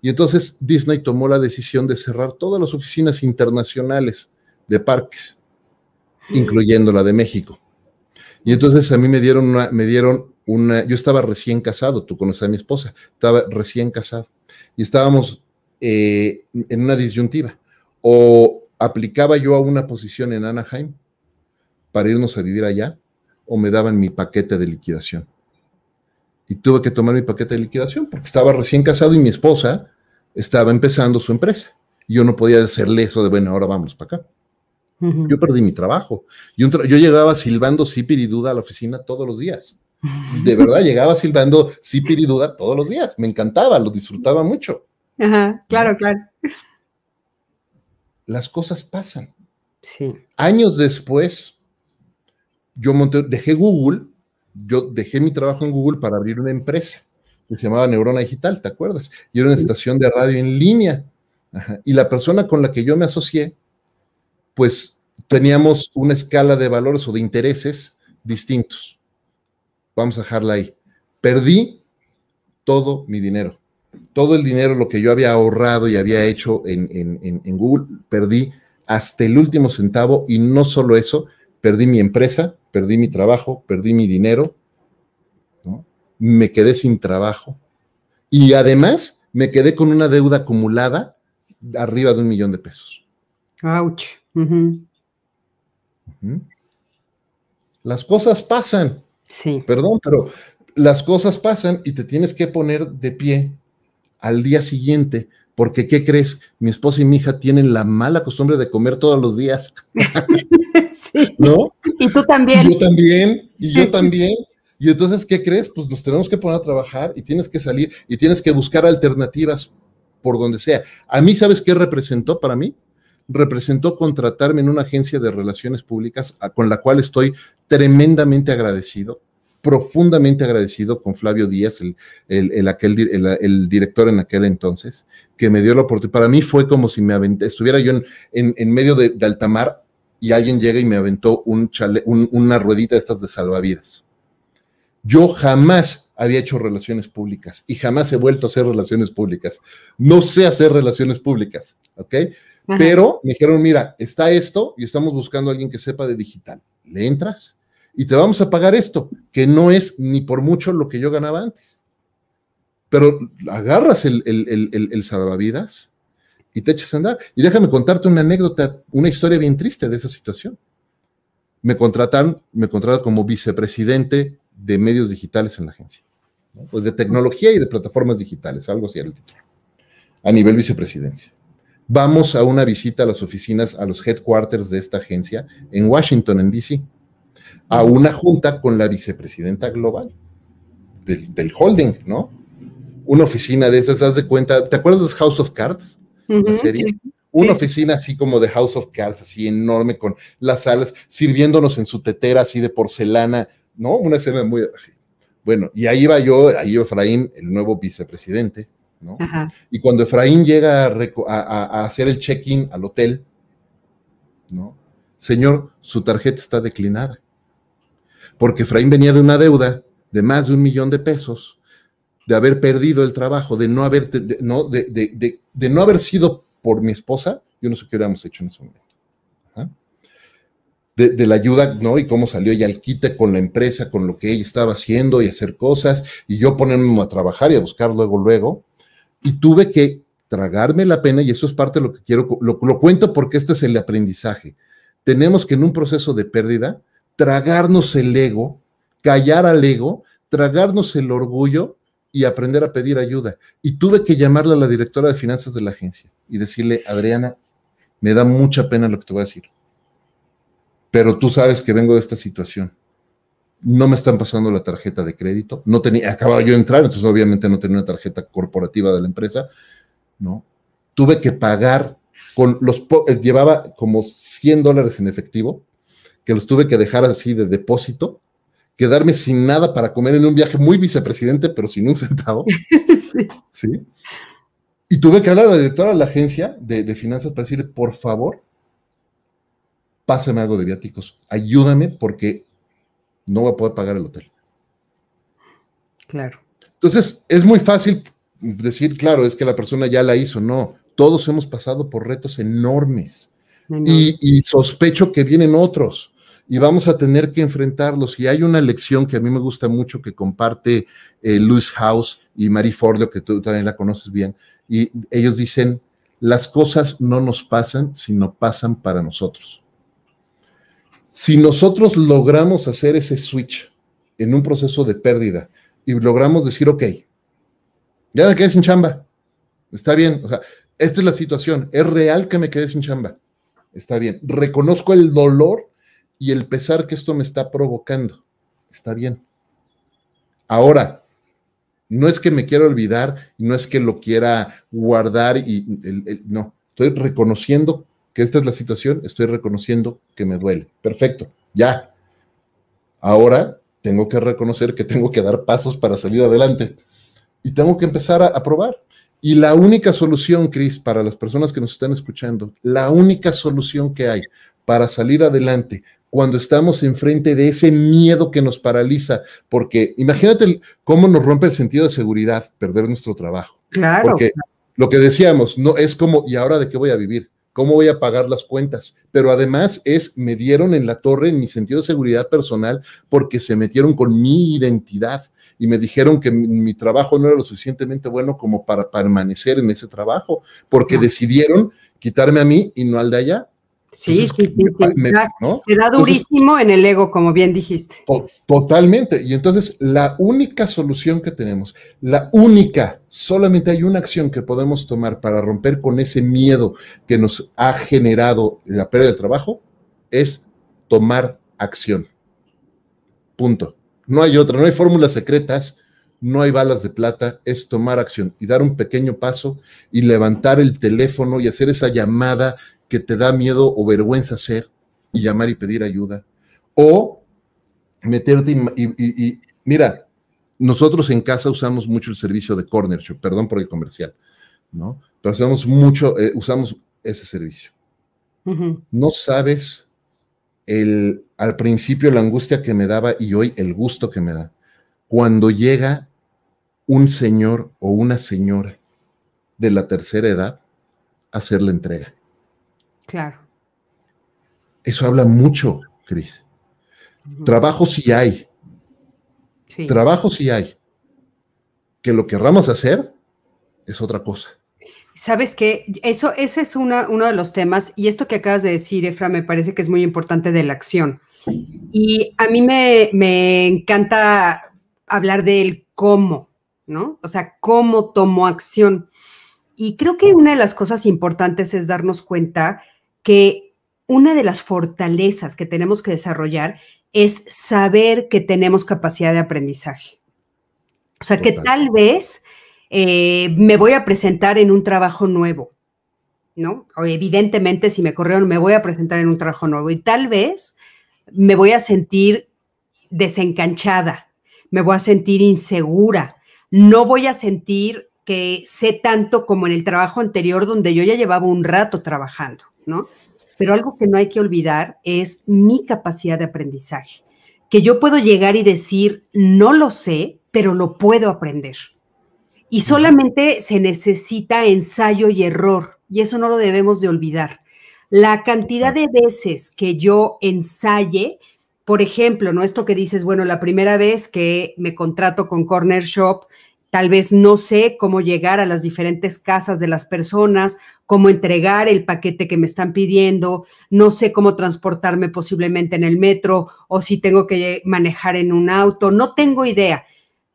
Y entonces Disney tomó la decisión de cerrar todas las oficinas internacionales de parques, incluyendo la de México. Y entonces a mí me dieron una, me dieron una, yo estaba recién casado, tú conoces a mi esposa, estaba recién casado. Y estábamos eh, en una disyuntiva. O aplicaba yo a una posición en Anaheim para irnos a vivir allá, o me daban mi paquete de liquidación. Y tuve que tomar mi paquete de liquidación porque estaba recién casado y mi esposa estaba empezando su empresa. Y yo no podía hacerle eso de, bueno, ahora vamos para acá. Yo perdí mi trabajo. Yo, yo llegaba silbando Duda a la oficina todos los días. De verdad, llegaba silbando Duda todos los días. Me encantaba, lo disfrutaba mucho. Ajá, claro, claro. Las cosas pasan. Sí. Años después, yo monté, dejé Google, yo dejé mi trabajo en Google para abrir una empresa que se llamaba Neurona Digital, ¿te acuerdas? Y era una estación de radio en línea. Y la persona con la que yo me asocié, pues teníamos una escala de valores o de intereses distintos. Vamos a dejarla ahí. Perdí todo mi dinero todo el dinero, lo que yo había ahorrado y había hecho en, Google, perdí hasta el último centavo y no solo eso, perdí mi empresa, perdí mi trabajo, perdí mi dinero, me quedé sin trabajo y además me quedé con una deuda acumulada arriba de un millón de pesos. Ouch. Las cosas pasan. Sí. Perdón, pero las cosas pasan y te tienes que poner de pie al día siguiente, porque ¿qué crees? Mi esposa y mi hija tienen la mala costumbre de comer todos los días. sí. ¿No? Y tú también. Y yo también, y yo también. Y entonces, ¿qué crees? Pues nos tenemos que poner a trabajar y tienes que salir y tienes que buscar alternativas por donde sea. A mí, ¿sabes qué representó para mí? Representó contratarme en una agencia de relaciones públicas con la cual estoy tremendamente agradecido profundamente agradecido con Flavio Díaz, el, aquel, el, director en aquel entonces, que me dio la oportunidad. Para mí fue como si me estuviera yo en, medio de, de, altamar y alguien llega y me aventó un una ruedita de estas de salvavidas. Yo jamás había hecho relaciones públicas y jamás he vuelto a hacer relaciones públicas. No sé hacer relaciones públicas, ¿ok? Pero me dijeron, mira, está esto y estamos buscando a alguien que sepa de digital. ¿Le entras? Y te vamos a pagar esto, que no es ni por mucho lo que yo ganaba antes. Pero agarras el, el, salvavidas y te echas a andar. Y déjame contarte una anécdota, una historia bien triste de esa situación. Me contratan, me contratan como vicepresidente de medios digitales en la agencia, pues de tecnología y de plataformas digitales, algo así era el título, a nivel vicepresidencia. Vamos a una visita a las oficinas, a los headquarters de esta agencia en Washington, en DC a una junta con la vicepresidenta global del, holding, ¿no? Una oficina de esas, haz de cuenta, ¿te acuerdas de House of Cards? la serie. Una oficina así como de House of Cards, así enorme, con las salas, sirviéndonos en su tetera así de porcelana, ¿no? Una escena muy así. Bueno, y ahí iba yo, ahí iba Efraín, el nuevo vicepresidente, ¿no? Y cuando Efraín llega a hacer el check-in al hotel, ¿no? Señor, su tarjeta está declinada porque Efraín venía de una deuda de más de un millón de pesos, de haber perdido el trabajo, de no haber, de, no, haber sido por mi esposa, yo no sé qué hubiéramos hecho en ese momento. De, la ayuda, ¿no? Y cómo salió ella al quite con la empresa, con lo que ella estaba haciendo y hacer cosas, y yo ponerme a trabajar y a buscar luego, luego. Y tuve que tragarme la pena, y eso es parte de lo que quiero, lo cuento porque este es el aprendizaje. Tenemos que en un proceso de pérdida tragarnos el ego, callar al ego, tragarnos el orgullo y aprender a pedir ayuda. Y tuve que llamarle a la directora de finanzas de la agencia y decirle, Adriana, me da mucha pena lo que te voy a decir, pero tú sabes que vengo de esta situación. No me están pasando la tarjeta de crédito. No tenía, acababa yo de entrar, entonces obviamente no tenía una tarjeta corporativa de la empresa, ¿no? Tuve que pagar con los, eh, llevaba como 100 dólares en efectivo que los tuve que dejar así de depósito, quedarme sin nada para comer en un viaje muy vicepresidente, pero sin un centavo. sí. Y tuve que hablar a la directora de la agencia de, finanzas para decirle, por favor, pásame algo de viáticos, ayúdame porque no voy a poder pagar el hotel. Claro. Entonces, es muy fácil decir, claro, es que la persona ya la hizo. No, todos hemos pasado por retos enormes. Y, sospecho que vienen otros y vamos a tener que enfrentarlos. Y hay una lección que a mí me gusta mucho que comparte eh, Luis House y Marie Forleo, que tú también la conoces bien, y ellos dicen, las cosas no nos pasan, sino pasan para nosotros. Si nosotros logramos hacer ese switch en un proceso de pérdida y logramos decir, ok, ya me quedé sin chamba, está bien, o sea, esta es la situación, es real que me quedé sin chamba, está bien, reconozco el dolor y el pesar que esto me está provocando, está bien. Ahora, no es que me quiera olvidar, no es que lo quiera guardar y no, estoy reconociendo que esta es la situación, estoy reconociendo que me duele. Perfecto, ya. Ahora tengo que reconocer que tengo que dar pasos para salir adelante y tengo que empezar a, a probar. Y la única solución, Cris, para las personas que nos están escuchando, la única solución que hay para salir adelante, cuando estamos enfrente de ese miedo que nos paraliza, porque imagínate cómo nos rompe el sentido de seguridad perder nuestro trabajo. Claro. Porque lo que decíamos, no es como, ¿y ahora de qué voy a vivir? ¿Cómo voy a pagar las cuentas? Pero además es, me dieron en la torre en mi sentido de seguridad personal porque se metieron con mi identidad y me dijeron que mi, trabajo no era lo suficientemente bueno como para permanecer en ese trabajo, porque decidieron quitarme a mí y no al de allá. Sí, sí, sí, sí. da durísimo en el ego, como bien dijiste. totalmente. Y entonces la única solución que tenemos, la única, solamente hay una acción que podemos tomar para romper con ese miedo que nos ha generado la pérdida del trabajo, es tomar acción. Punto. No hay otra, no hay fórmulas secretas, no hay balas de plata, es tomar acción y dar un pequeño paso y levantar el teléfono y hacer esa llamada que te da miedo o vergüenza hacer y llamar y pedir ayuda. O meterte y, mira, nosotros en casa usamos mucho el servicio de Corner Shop, perdón por el comercial, ¿no? Pero usamos mucho, eh, usamos ese servicio. No sabes el, al principio la angustia que me daba y hoy el gusto que me da. Cuando llega un señor o una señora de la tercera edad a hacer la entrega. Claro. Eso habla mucho, Cris. Trabajo sí hay. Trabajo sí hay. Que lo querramos hacer es otra cosa. Sabes que eso, ese es uno de los temas, y esto que acabas de decir, Efra, me parece que es muy importante de la acción. Y a mí me, me encanta hablar del cómo, ¿no? O sea, cómo tomo acción. Y creo que una de las cosas importantes es darnos cuenta que una de las fortalezas que tenemos que desarrollar es saber que tenemos capacidad de aprendizaje. O sea, que tal vez eh, me voy a presentar en un trabajo nuevo, ¿no? O evidentemente, si me corrieron, me voy a presentar en un trabajo nuevo y tal vez me voy a sentir desencanchada, me voy a sentir insegura, no voy a sentir que sé tanto como en el trabajo anterior donde yo ya llevaba un rato trabajando, ¿no? Pero algo que no hay que olvidar es mi capacidad de aprendizaje, que yo puedo llegar y decir, no lo sé, pero lo puedo aprender. Y solamente se necesita ensayo y error, y eso no lo debemos de olvidar. La cantidad de veces que yo ensaye, por ejemplo, ¿no? Esto que dices, bueno, la primera vez que me contrato con Corner Shop, Tal vez no sé cómo llegar a las diferentes casas de las personas, cómo entregar el paquete que me están pidiendo, no sé cómo transportarme posiblemente en el metro o si tengo que manejar en un auto, no tengo idea.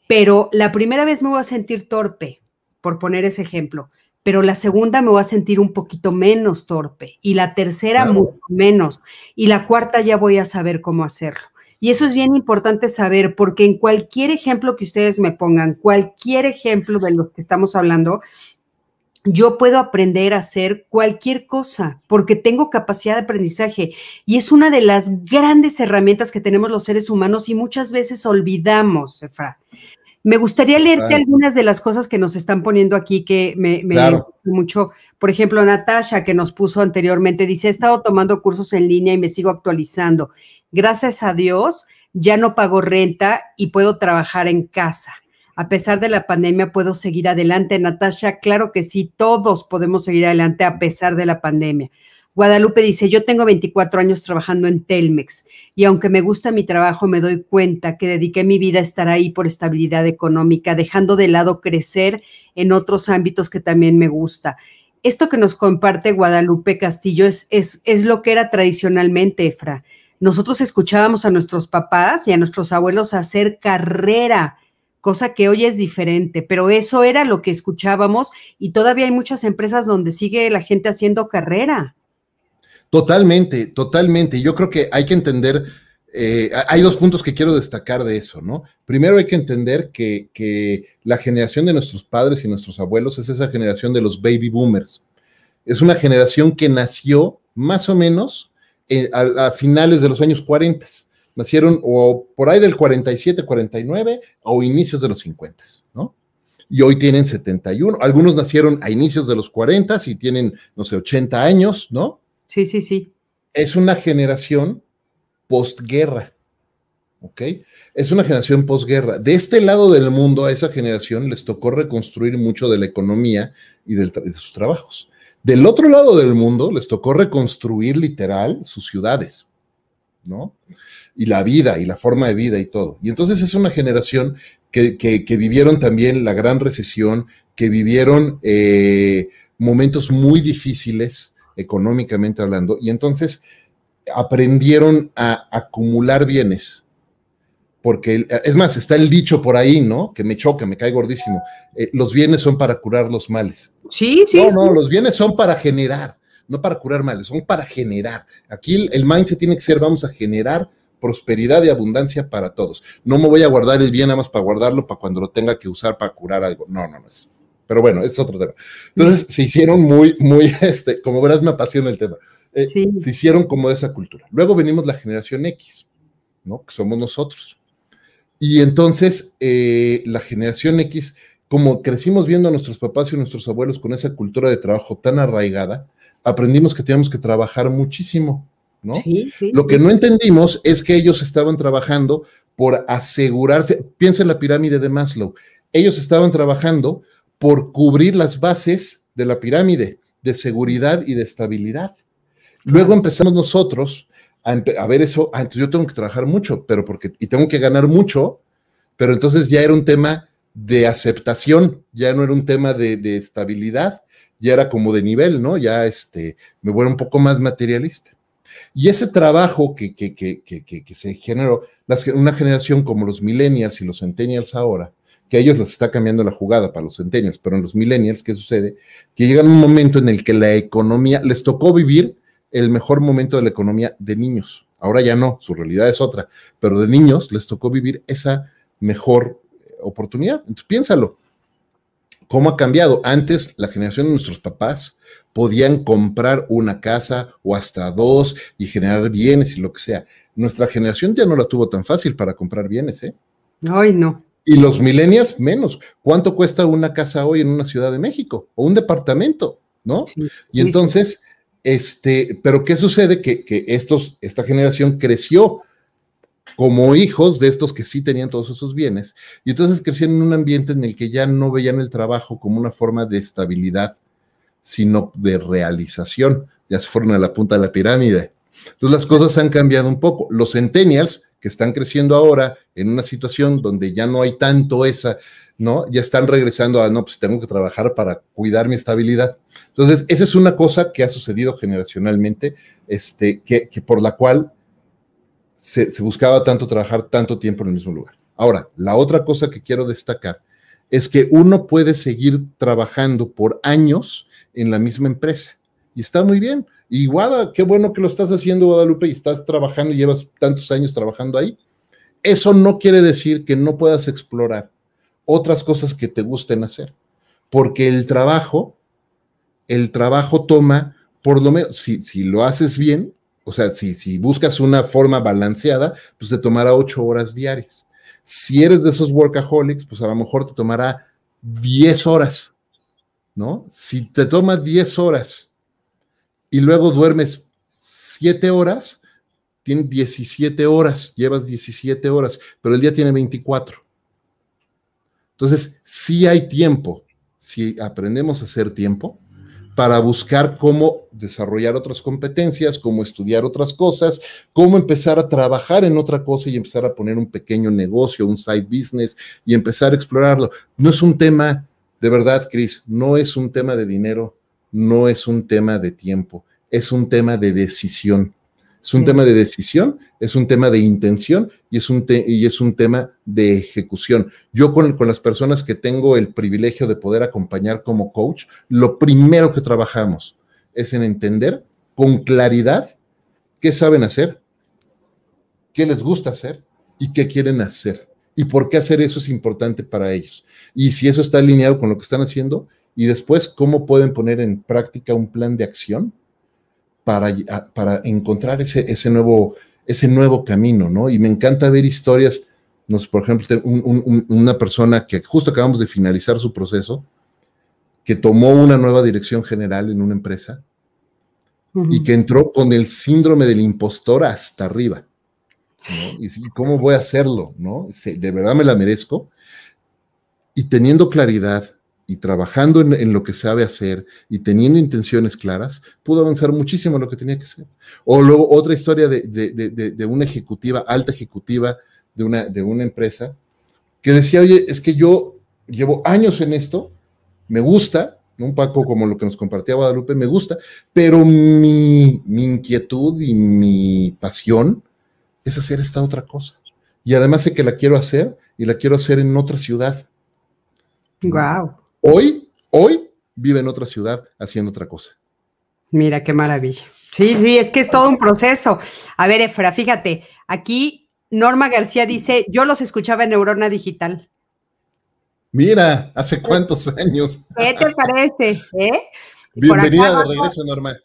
Pero la primera vez me voy a sentir torpe, por poner ese ejemplo, pero la segunda me voy a sentir un poquito menos torpe y la tercera mucho menos y la cuarta ya voy a saber cómo hacerlo. Y eso es bien importante saber, porque en cualquier ejemplo que ustedes me pongan, cualquier ejemplo de lo que estamos hablando, yo puedo aprender a hacer cualquier cosa porque tengo capacidad de aprendizaje y es una de las grandes herramientas que tenemos los seres humanos y muchas veces olvidamos, Efra. Me gustaría leerte algunas de las cosas que nos están poniendo aquí que me, me mucho. Por ejemplo, Natasha, que nos puso anteriormente, dice, he estado tomando cursos en línea y me sigo actualizando gracias a Dios, ya no pago renta y puedo trabajar en casa. A pesar de la pandemia, puedo seguir adelante, Natasha. Claro que sí, todos podemos seguir adelante a pesar de la pandemia. Guadalupe dice, yo tengo 24 años trabajando en Telmex y aunque me gusta mi trabajo, me doy cuenta que dediqué mi vida a estar ahí por estabilidad económica, dejando de lado crecer en otros ámbitos que también me gusta. Esto que nos comparte Guadalupe Castillo es, es, es lo que era tradicionalmente, Efra. Nosotros escuchábamos a nuestros papás y a nuestros abuelos hacer carrera, cosa que hoy es diferente, pero eso era lo que escuchábamos y todavía hay muchas empresas donde sigue la gente haciendo carrera. Totalmente, totalmente. Yo creo que hay que entender, eh, hay dos puntos que quiero destacar de eso, ¿no? Primero hay que entender que, la generación de nuestros padres y nuestros abuelos es esa generación de los baby boomers. Es una generación que nació más o menos eh, a, finales de los años 40. Nacieron o por ahí del 47, 49 o inicios de los 50, ¿no? Y hoy tienen 71. Algunos nacieron a inicios de los 40 y tienen, no sé, 80 años, ¿no? Sí, sí, sí. Es una generación postguerra. ¿Ok? Es una generación postguerra. De este lado del mundo, a esa generación les tocó reconstruir mucho de la economía y de sus trabajos. Del otro lado del mundo, les tocó reconstruir literal sus ciudades, ¿no? Y la vida y la forma de vida y todo. Y entonces es una generación que, vivieron también la gran recesión, que vivieron eh, momentos muy difíciles, económicamente hablando, y entonces aprendieron a acumular bienes. Porque, es más, está el dicho por ahí, ¿no? Que me choca, me cae gordísimo. Eh, los bienes son para curar los males. Sí, sí. No, no, los bienes son para generar, no para curar males, son para generar. Aquí el, mindset tiene que ser, vamos a generar prosperidad y abundancia para todos. No me voy a guardar el bien nada más para guardarlo para cuando lo tenga que usar para curar algo. No, no, no es. Pero bueno, es otro tema. Entonces se hicieron muy, muy, este, como verás, me apasiona el tema. Eh, se hicieron como de esa cultura. Luego venimos la generación X, ¿no? Que somos nosotros. Y entonces eh, la generación X, como crecimos viendo a nuestros papás y nuestros abuelos con esa cultura de trabajo tan arraigada, aprendimos que teníamos que trabajar muchísimo, ¿no? Lo que no entendimos es que ellos estaban trabajando por asegurar, piensa en la pirámide de Maslow, ellos estaban trabajando por cubrir las bases de la pirámide de seguridad y de estabilidad. Luego empezamos nosotros a, ver eso, ah, entonces yo tengo que trabajar mucho, pero porque, y tengo que ganar mucho, pero entonces ya era un tema de aceptación, ya no era un tema de, estabilidad, ya era como de nivel, ¿no? Ya este, me vuelvo un poco más materialista. Y ese trabajo que, que, que, que se generó, una generación como los millennials y los centennials ahora, que a ellos les está cambiando la jugada para los centennials, pero en los millennials, ¿qué sucede? Que llegan un momento en el que la economía, les tocó vivir el mejor momento de la economía de niños. Ahora ya no, su realidad es otra, pero de niños les tocó vivir esa mejor eh, oportunidad. Entonces piénsalo, ¿cómo ha cambiado? Antes la generación de nuestros papás podían comprar una casa o hasta dos y generar bienes y lo que sea. Nuestra generación ya no la tuvo tan fácil para comprar bienes, ¿eh? Ay, no. Y los millennials menos. ¿Cuánto cuesta una casa hoy en una ciudad de México? O un departamento, ¿no? y entonces, este, pero ¿qué sucede? Que, que, estos, esta generación creció como hijos de estos que sí tenían todos esos bienes, y entonces crecieron en un ambiente en el que ya no veían el trabajo como una forma de estabilidad, sino de realización. Ya se fueron a la punta de la pirámide. Entonces las cosas han cambiado un poco. Los centennials que están creciendo ahora en una situación donde ya no hay tanto esa, ¿no? Ya están regresando a, no, pues tengo que trabajar para cuidar mi estabilidad. Entonces, esa es una cosa que ha sucedido generacionalmente, este, que, por la cual se, se buscaba tanto trabajar tanto tiempo en el mismo lugar. Ahora, la otra cosa que quiero destacar es que uno puede seguir trabajando por años en la misma empresa y está muy bien. Y Guada, qué bueno que lo estás haciendo, Guadalupe, y estás trabajando y llevas tantos años trabajando ahí. Eso no quiere decir que no puedas explorar otras cosas que te gusten hacer, porque el trabajo, el trabajo toma, por lo menos, si, si lo haces bien, o sea, si, si buscas una forma balanceada, pues te tomará ocho horas diarias. Si eres de esos workaholics, pues a lo mejor te tomará diez horas, ¿no? Si te toma diez horas y luego duermes siete horas, tiene 17 horas, llevas 17 horas, pero el día tiene 24. Entonces, sí hay tiempo, si aprendemos a hacer tiempo, para buscar cómo desarrollar otras competencias, cómo estudiar otras cosas, cómo empezar a trabajar en otra cosa y empezar a poner un pequeño negocio, un side business y empezar a explorarlo. No es un tema, de verdad, Cris, no es un tema de dinero, no es un tema de tiempo, es un tema de decisión. Es un tema de decisión, es un tema de intención y es un, y es un tema de ejecución. Yo con, con, las personas que tengo el privilegio de poder acompañar como coach, lo primero que trabajamos es en entender con claridad qué saben hacer, qué les gusta hacer y qué quieren hacer y por qué hacer eso es importante para ellos. Y si eso está alineado con lo que están haciendo y después cómo pueden poner en práctica un plan de acción para, para encontrar ese, ese, nuevo, ese nuevo camino, ¿no? Y me encanta ver historias, nos, por ejemplo, una persona que justo acabamos de finalizar su proceso, que tomó una nueva dirección general en una empresa y que entró con el síndrome del impostor hasta arriba. ¿no? Y cómo voy a hacerlo, ¿no? De verdad me la merezco. Y teniendo claridad, y trabajando en, lo que sabe hacer y teniendo intenciones claras, pudo avanzar muchísimo en lo que tenía que hacer. O luego otra historia de, una ejecutiva, alta ejecutiva de una, de una empresa, que decía, oye, es que yo llevo años en esto, me gusta, un poco como lo que nos compartía Guadalupe, me gusta, pero mi, mi inquietud y mi pasión es hacer esta otra cosa. Y además sé que la quiero hacer y la quiero hacer en otra ciudad. Wow. Hoy, hoy vive en otra ciudad haciendo otra cosa. Mira qué maravilla. Sí, sí, es que es todo un proceso. A ver, Efra, fíjate, aquí Norma García dice, yo los escuchaba en Neurona Digital. Mira, ¿hace cuántos años? ¿Qué te parece? Eh? Bienvenida de regreso, Norma.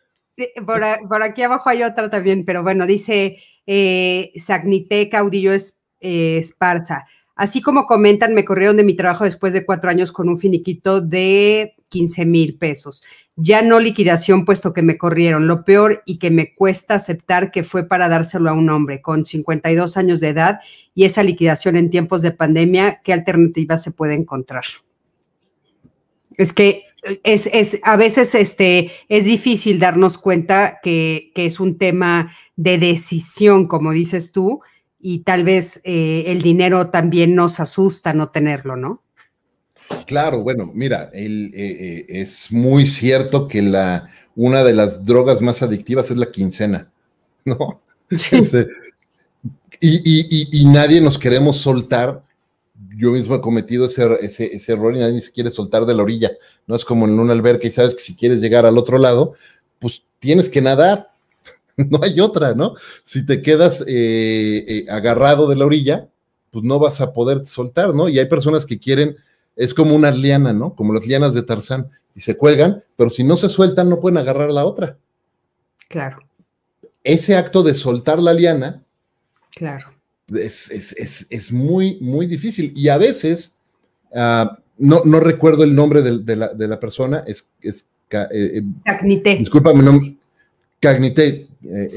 Por, aquí abajo hay otra también, pero bueno, dice eh, Sagnite Caudillo eh, Esparza. Así como comentan, me corrieron de mi trabajo después de cuatro años con un finiquito de 15 mil pesos. Ya no liquidación, puesto que me corrieron. Lo peor y que me cuesta aceptar que fue para dárselo a un hombre con 52 años de edad y esa liquidación en tiempos de pandemia, ¿qué alternativa se puede encontrar? Es que es, es, a veces este, es difícil darnos cuenta que, que es un tema de decisión, como dices tú, y tal vez eh, el dinero también nos asusta no tenerlo, ¿no? Claro, bueno, mira, eh, eh, es muy cierto que la, una de las drogas más adictivas es la quincena, ¿no? Este, y, nadie nos queremos soltar. Yo mismo he cometido ese, ese, error y nadie se quiere soltar de la orilla. No es como en una alberca y sabes que si quieres llegar al otro lado, pues tienes que nadar, no hay otra, ¿no? Si te quedas eh, eh, agarrado de la orilla, pues no vas a poder soltar, ¿no? Y hay personas que quieren, es como una liana, ¿no? Como las lianas de Tarzán, y se cuelgan, pero si no se sueltan, no pueden agarrar la otra. Claro. Ese acto de soltar la liana. Claro. Es, muy, muy difícil. Y a veces, ah, no, no, recuerdo el nombre de, la, persona, es. es eh, Discúlpame, no, Cagnité, eh,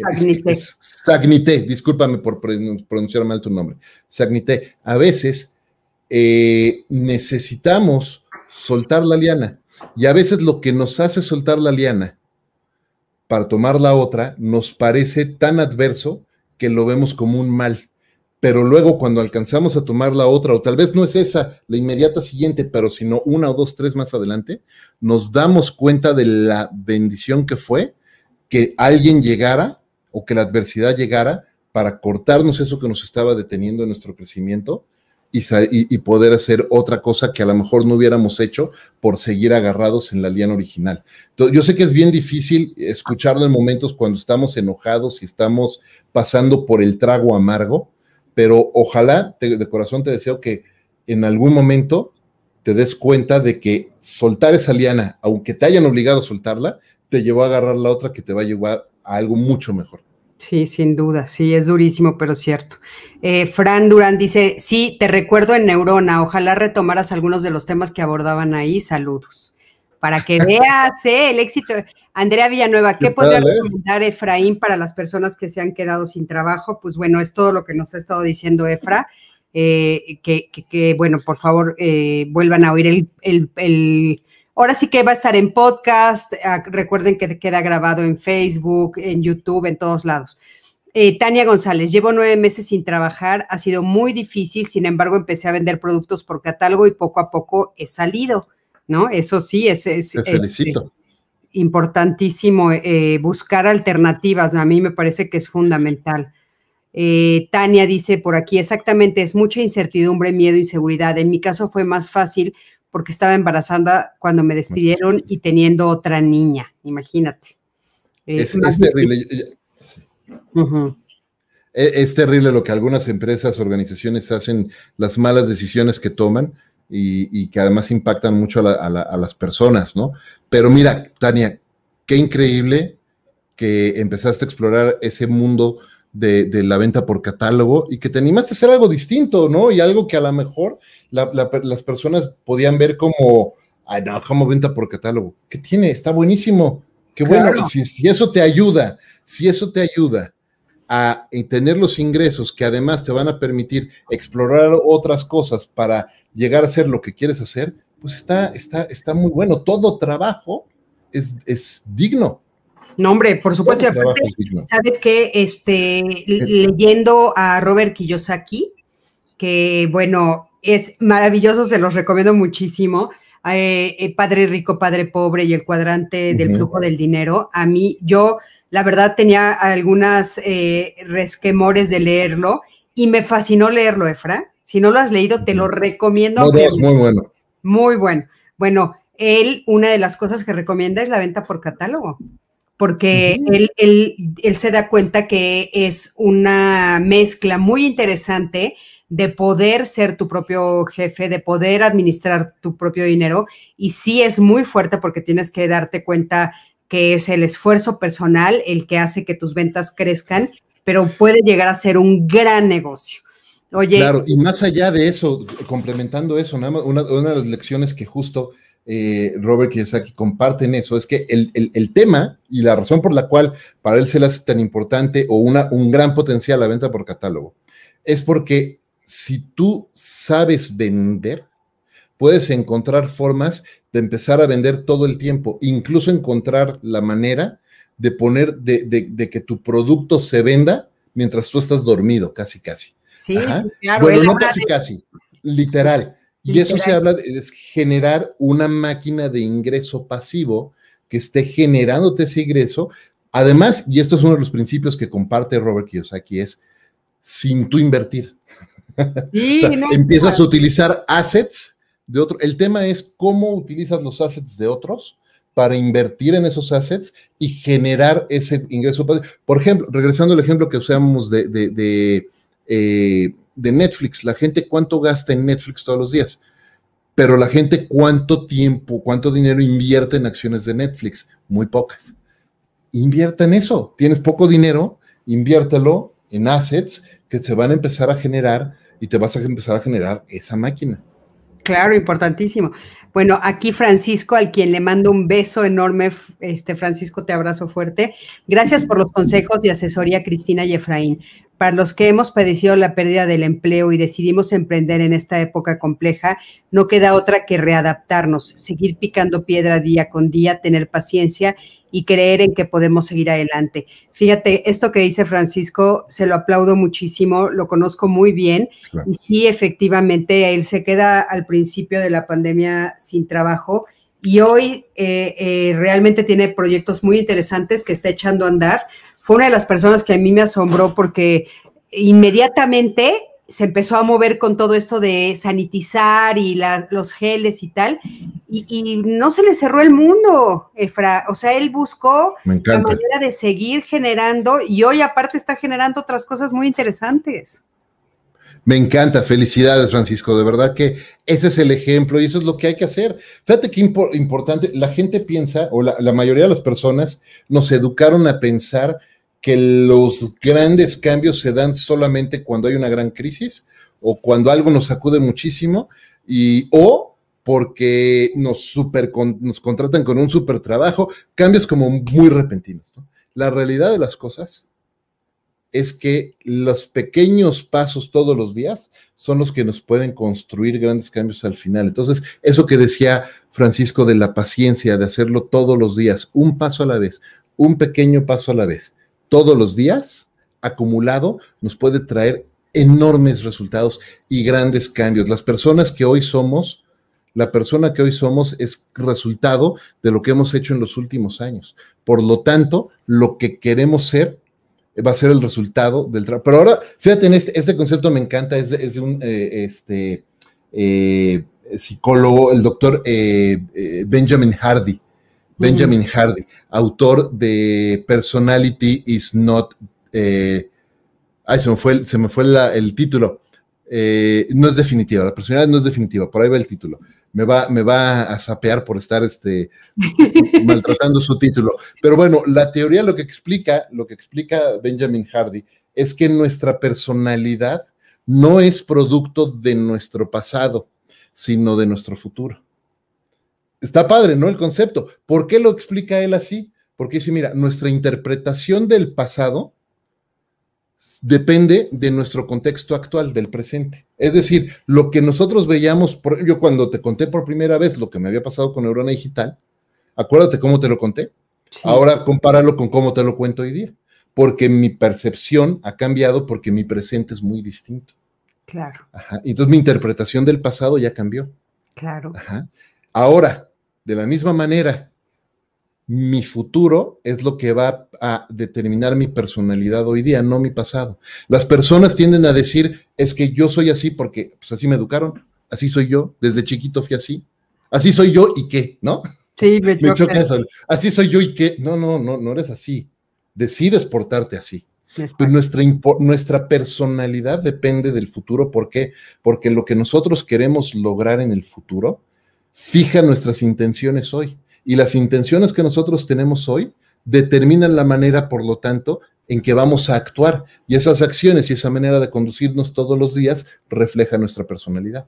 Sagnité. discúlpame por pronunciar mal tu nombre. Sagnité, a veces eh, necesitamos soltar la liana y a veces lo que nos hace soltar la liana para tomar la otra nos parece tan adverso que lo vemos como un mal. Pero luego cuando alcanzamos a tomar la otra, o tal vez no es esa la inmediata siguiente, pero sino una o dos, tres más adelante, nos damos cuenta de la bendición que fue que alguien llegara o que la adversidad llegara para cortarnos eso que nos estaba deteniendo en nuestro crecimiento y, poder hacer otra cosa que a lo mejor no hubiéramos hecho por seguir agarrados en la liana original. yo sé que es bien difícil escucharlo en momentos cuando estamos enojados y estamos pasando por el trago amargo, pero ojalá, de corazón te deseo que en algún momento te des cuenta de que soltar esa liana, aunque te hayan obligado a soltarla, te llevó a agarrar la otra que te va a llevar a algo mucho mejor. Sí, sin duda, sí, es durísimo, pero cierto. Eh, Fran Durán dice, sí, te recuerdo en Neurona, ojalá retomaras algunos de los temas que abordaban ahí, saludos. para que veas ¿eh? el éxito. Andrea Villanueva, ¿qué, podría eh? recomendar Efraín para las personas que se han quedado sin trabajo? Pues bueno, es todo lo que nos ha estado diciendo Efra. Eh, que, bueno, por favor, vuelvan a oír el, Ahora sí que va a estar en podcast. Ah, recuerden que queda grabado en Facebook, en YouTube, en todos lados. Tania González, llevo nueve meses sin trabajar, ha sido muy difícil, sin embargo empecé a vender productos por catálogo y poco a poco he salido. ¿no? Eso sí, es, es, importantísimo eh, buscar alternativas, a mí me parece que es fundamental. Eh, Tania dice por aquí, exactamente, es mucha incertidumbre, miedo, inseguridad. En mi caso fue más fácil porque estaba embarazada cuando me despidieron y teniendo otra niña, imagínate. es, terrible. E, es terrible lo que algunas empresas, organizaciones hacen, las malas decisiones que toman y, que además impactan mucho a, las personas, ¿no? Pero mira, Tania, qué increíble que empezaste a explorar ese mundo de, la venta por catálogo y que te animaste a hacer algo distinto, ¿no? Y algo que a lo mejor las personas podían ver como, ay, no, como venta por catálogo. ¿Qué tiene? Está buenísimo. Qué bueno. Si, si eso te ayuda, si eso te ayuda a tener los ingresos que además te van a permitir explorar otras cosas para llegar a hacer lo que quieres hacer, pues está, está, está muy bueno. Todo trabajo es, es digno. No, hombre, por supuesto. Sabes que este, leyendo a Robert Kiyosaki, que bueno, es maravilloso, se los recomiendo muchísimo. Eh, eh, padre rico, padre pobre y el cuadrante del flujo del dinero. A mí, yo, la verdad, tenía algunas eh, resquemores de leerlo y me fascinó leerlo, Efra. Si no lo has leído, te lo recomiendo. muy bueno. Muy bueno. Bueno, él, una de las cosas que recomienda es la venta por catálogo, porque él, él, se da cuenta que es una mezcla muy interesante de poder ser tu propio jefe, de poder administrar tu propio dinero. Y sí es muy fuerte porque tienes que darte cuenta que es el esfuerzo personal el que hace que tus ventas crezcan, pero puede llegar a ser un gran negocio. Oye. Claro, y más allá de eso, complementando eso, una, una de las lecciones que justo eh, Robert Kiyosaki comparte en eso es que el, tema y la razón por la cual para él se le hace tan importante o una, un gran potencial la venta por catálogo es porque si tú sabes vender, puedes encontrar formas de empezar a vender todo el tiempo, incluso encontrar la manera de poner, de, de que tu producto se venda mientras tú estás dormido, casi, casi. Sí, claro. Bueno, no casi, casi, literal. Y eso se habla de es generar una máquina de ingreso pasivo que esté generándote ese ingreso. Además, y esto es uno de los principios que comparte Robert Kiyosaki, es sin tú invertir. empiezas a utilizar assets de otro. El tema es cómo utilizas los assets de otros para invertir en esos assets y generar ese ingreso. pasivo. Por ejemplo, regresando al ejemplo que usamos de eh, de Netflix. La gente cuánto gasta en Netflix todos los días, pero la gente cuánto tiempo, cuánto dinero invierte en acciones de Netflix. Muy pocas. Invierta en eso. Tienes poco dinero, inviértelo en assets que se van a empezar a generar y te vas a empezar a generar esa máquina. Claro, importantísimo. Bueno, aquí Francisco, al quien le mando un beso enorme, este Francisco, te abrazo fuerte. Gracias por los consejos y asesoría, Cristina y Efraín. Para los que hemos padecido la pérdida del empleo y decidimos emprender en esta época compleja, no queda otra que readaptarnos, seguir picando piedra día con día, tener paciencia y creer en que podemos seguir adelante. Fíjate, esto que dice Francisco, se lo aplaudo muchísimo, lo conozco muy bien y sí, efectivamente, él se queda al principio de la pandemia sin trabajo y hoy eh, eh, realmente tiene proyectos muy interesantes que está echando a andar fue una de las personas que a mí me asombró porque inmediatamente se empezó a mover con todo esto de sanitizar y los geles y tal, y, no se le cerró el mundo, Efra. O sea, él buscó la manera de seguir generando y hoy aparte está generando otras cosas muy interesantes. Me encanta, felicidades Francisco, de verdad que ese es el ejemplo y eso es lo que hay que hacer. Fíjate qué importante, la gente piensa, o la mayoría de las personas nos educaron a pensar que los grandes cambios se dan solamente cuando hay una gran crisis o cuando algo nos sacude muchísimo y o porque nos, super nos contratan con un super trabajo, cambios como muy repentinos. La realidad de las cosas es que los pequeños pasos todos los días son los que nos pueden construir grandes cambios al final. Entonces, eso que decía Francisco de la paciencia, de hacerlo todos los días, un paso a la vez, un pequeño paso a la vez, todos los días, acumulado, nos puede traer enormes resultados y grandes cambios. Las personas que hoy somos, la persona que hoy somos es resultado de lo que hemos hecho en los últimos años. Por lo tanto, lo que queremos ser va a ser el resultado del trabajo. Pero ahora, fíjate, en este, este concepto me encanta, es de, un eh, este, eh, psicólogo, el doctor eh, Benjamin Hardy. Benjamin Hardy, autor de Personality is not. ay, se me fue, se me fue el título. no es definitiva, la personalidad no es definitiva, por ahí va el título me va, me va a sapear por estar este, maltratando su título. Pero bueno, la teoría lo que explica, lo que explica Benjamin Hardy, es que nuestra personalidad no es producto de nuestro pasado, sino de nuestro futuro. Está padre, ¿no? El concepto. ¿Por qué lo explica él así? Porque dice, mira, nuestra interpretación del pasado depende de nuestro contexto actual, del presente. Es decir, lo que nosotros veíamos, por, yo cuando te conté por primera vez lo que me había pasado con Neurona Digital, acuérdate cómo te lo conté. Ahora compáralo con cómo te lo cuento hoy día, porque mi percepción ha cambiado porque mi presente es muy distinto. Claro. Ajá. Entonces mi interpretación del pasado ya cambió. Claro. Ajá. Ahora, de la misma manera mi futuro es lo que va a determinar mi personalidad hoy día, no mi pasado. Las personas tienden a decir, es que yo soy así porque pues así me educaron, así soy yo, desde chiquito fui así, así soy yo y qué, ¿no? Sí, me, choca. eso. Así soy yo y qué, no, no, no, no eres así. Decides portarte así. Pero nuestra, nuestra personalidad depende del futuro. ¿Por qué? Porque lo que nosotros queremos lograr en el futuro fija nuestras intenciones hoy. Y las intenciones que nosotros tenemos hoy determinan la manera, por lo tanto, en que vamos a actuar. Y esas acciones y esa manera de conducirnos todos los días refleja nuestra personalidad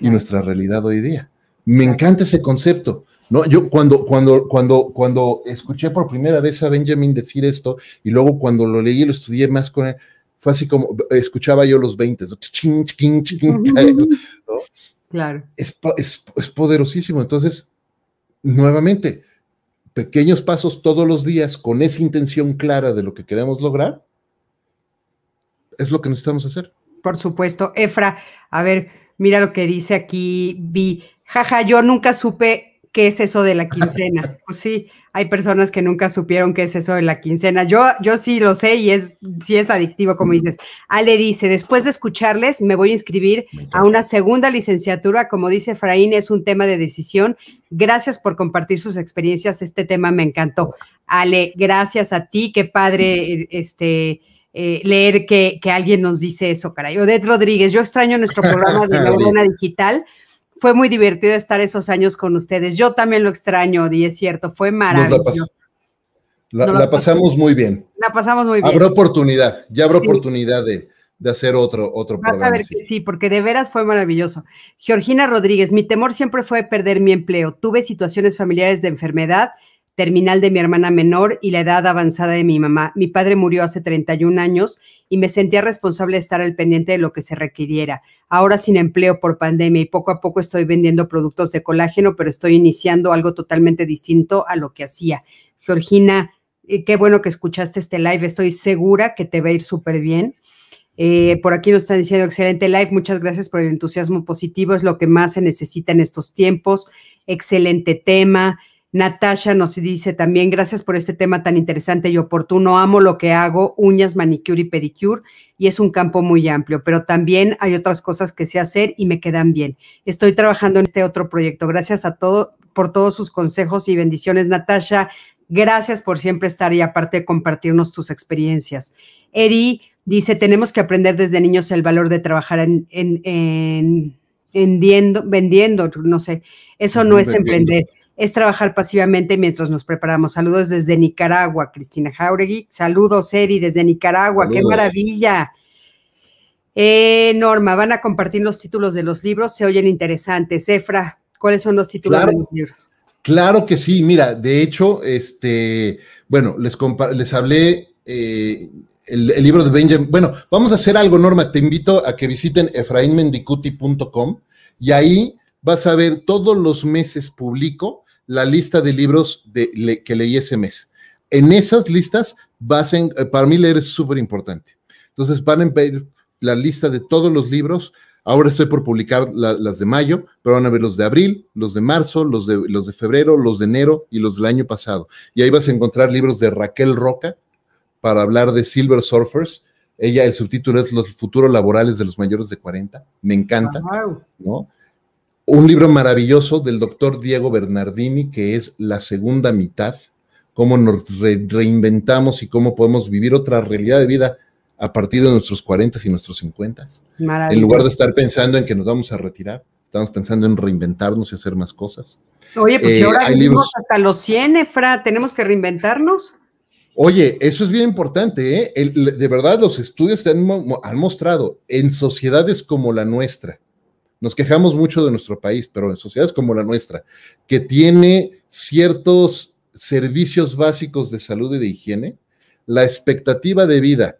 y nuestra realidad hoy día. Me encanta ese concepto. ¿no? Yo cuando, cuando, cuando, cuando escuché por primera vez a Benjamin decir esto y luego cuando lo leí y lo estudié más con él, fue así como escuchaba yo los 20, ¿no? Claro. Es, es, es poderosísimo. Entonces, nuevamente, pequeños pasos todos los días con esa intención clara de lo que queremos lograr, es lo que necesitamos hacer. Por supuesto. Efra, a ver, mira lo que dice aquí, vi, jaja, yo nunca supe qué es eso de la quincena. Pues sí, hay personas que nunca supieron qué es eso de la quincena. Yo, yo sí lo sé y es, sí es adictivo, como dices. Ale dice, después de escucharles, me voy a inscribir a una segunda licenciatura. Como dice Fraín, es un tema de decisión. Gracias por compartir sus experiencias. Este tema me encantó. Ale, gracias a ti. Qué padre este, eh, leer que, que, alguien nos dice eso, caray. Odette Rodríguez, yo extraño nuestro programa de Neurona Digital fue muy divertido estar esos años con ustedes. Yo también lo extraño, y es cierto, fue maravilloso. La, pasamos muy bien. La pasamos muy bien. Habrá oportunidad, ya habrá oportunidad de, hacer otro, otro Vas a ver que sí, porque de veras fue maravilloso. Georgina Rodríguez, mi temor siempre fue perder mi empleo. Tuve situaciones familiares de enfermedad terminal de mi hermana menor y la edad avanzada de mi mamá. Mi padre murió hace 31 años y me sentía responsable de estar al pendiente de lo que se requiriera. Ahora sin empleo por pandemia y poco a poco estoy vendiendo productos de colágeno, pero estoy iniciando algo totalmente distinto a lo que hacía. Georgina, eh, qué bueno que escuchaste este live. Estoy segura que te va a ir súper bien. Eh, por aquí nos están diciendo excelente live. Muchas gracias por el entusiasmo positivo. Es lo que más se necesita en estos tiempos. Excelente tema. Natasha nos dice también, gracias por este tema tan interesante y oportuno. Amo lo que hago, uñas, manicure y pedicure, y es un campo muy amplio, pero también hay otras cosas que sé hacer y me quedan bien. Estoy trabajando en este otro proyecto. Gracias a todo por todos sus consejos y bendiciones, Natasha. Gracias por siempre estar y aparte de compartirnos tus experiencias. Eri dice, tenemos que aprender desde niños el valor de trabajar en, en, vendiendo, vendiendo, no sé, eso no es emprender es trabajar pasivamente mientras nos preparamos. Saludos desde Nicaragua, Cristina Jauregui. Saludos, Eri, desde Nicaragua. ¡Qué maravilla! Eh, Norma, van a compartir los títulos de los libros, se oyen interesantes. Efra, ¿Cuáles son los títulos de los libros? Claro que sí, mira, de hecho, este, bueno, les, les hablé eh, el, libro de Benjamin. Bueno, vamos a hacer algo, Norma. Te invito a que visiten efrainmendicuti.com y ahí vas a ver todos los meses publico la lista de libros de, que leí ese mes. En esas listas, vas en, eh, para mí leer es súper importante. Entonces van a ver la lista de todos los libros. Ahora estoy por publicar las de mayo, pero van a ver los de abril, los de marzo, los de, los de febrero, los de enero y los del año pasado. Y ahí vas a encontrar libros de Raquel Roca para hablar de Silver Surfers. Ella, el subtítulo es Los futuros laborales de los mayores de 40. Me encanta, ¿no? Un libro maravilloso del doctor Diego Bernardini, que es La segunda mitad, cómo nos reinventamos y cómo podemos vivir otra realidad de vida a partir de nuestros 40 y nuestros 50. En lugar de estar pensando en que nos vamos a retirar, estamos pensando en reinventarnos y hacer más cosas. Oye, pues si eh, ahora vivimos hasta los 100, Efra, ¿tenemos que reinventarnos? Oye, eso es bien importante, ¿eh? de verdad, los estudios han, han mostrado en sociedades como la nuestra, nos quejamos mucho de nuestro país, pero en sociedades como la nuestra, que tiene ciertos servicios básicos de salud y de higiene, la expectativa de vida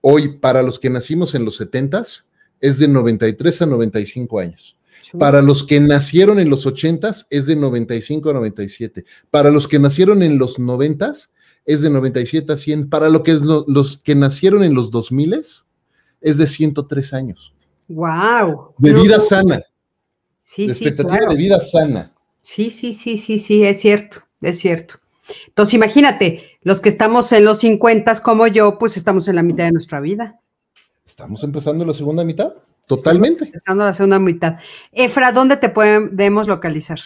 hoy para los que nacimos en los 70 es de 93 a 95 años. Para los que nacieron en los 80 es de 95 a 97. Para los que nacieron en los 90 es de 97 a 100. Para lo que, los que nacieron en los 2000 es de 103 años. Wow. De vida sana. Sí, de expectativa de vida sana. Sí, sí, sí, sí, sí, es cierto, es cierto. Entonces, imagínate, los que estamos en los 50 como yo, pues estamos en la mitad de nuestra vida. Estamos empezando la segunda mitad, totalmente. empezando la segunda mitad. Efra, ¿dónde te podemos localizar?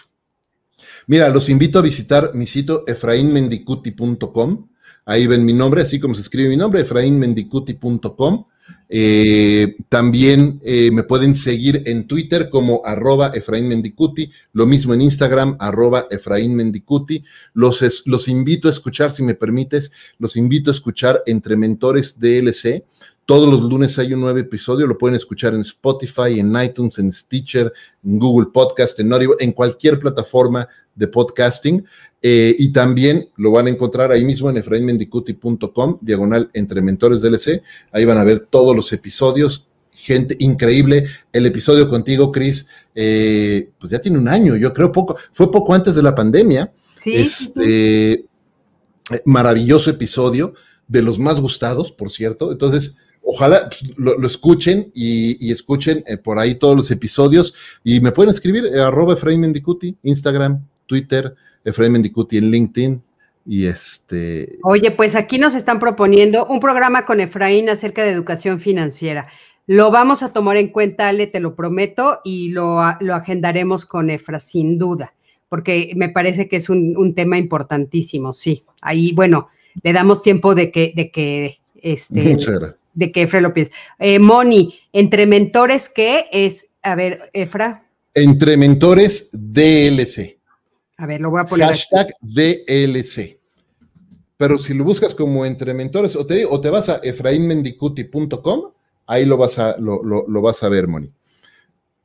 Mira, los invito a visitar mi sitio efrainmendicuti.com. Ahí ven mi nombre, así como se escribe mi nombre, efrainmendicuti.com. Eh, también eh, me pueden seguir en Twitter como arroba Efraín Mendicuti, lo mismo en Instagram, arroba Efraín Mendicuti. Los, los invito a escuchar, si me permites, los invito a escuchar Entre Mentores DLC. Todos los lunes hay un nuevo episodio, lo pueden escuchar en Spotify, en iTunes, en Stitcher, en Google Podcast, en en cualquier plataforma de podcasting. Eh, y también lo van a encontrar ahí mismo en efrainmendicuti.com, diagonal entre mentores DLC. Ahí van a ver todos los episodios. Gente increíble. El episodio contigo, Cris, eh, pues ya tiene un año, yo creo poco, fue poco antes de la pandemia. Sí. Este, Maravilloso episodio, de los más gustados, por cierto. Entonces, ojalá lo, escuchen y, escuchen eh, por ahí todos los episodios. Y me pueden escribir arroba Efraín Mendicuti, Instagram, Twitter, Efraín Mendicuti en LinkedIn. Y este. Oye, pues aquí nos están proponiendo un programa con Efraín acerca de educación financiera. Lo vamos a tomar en cuenta, Ale, te lo prometo, y lo, lo agendaremos con Efra, sin duda, porque me parece que es un, tema importantísimo, sí. Ahí, bueno, le damos tiempo de que, de que, este, de que Efra lo piense. Eh, Moni, entre mentores, ¿qué es? A ver, Efra. Entre mentores DLC. A ver, lo voy a poner. Hashtag DLC. Pero si lo buscas como entre mentores, o te, o te vas a efrainmendicuti.com, ahí lo vas a, lo, vas a ver, Moni.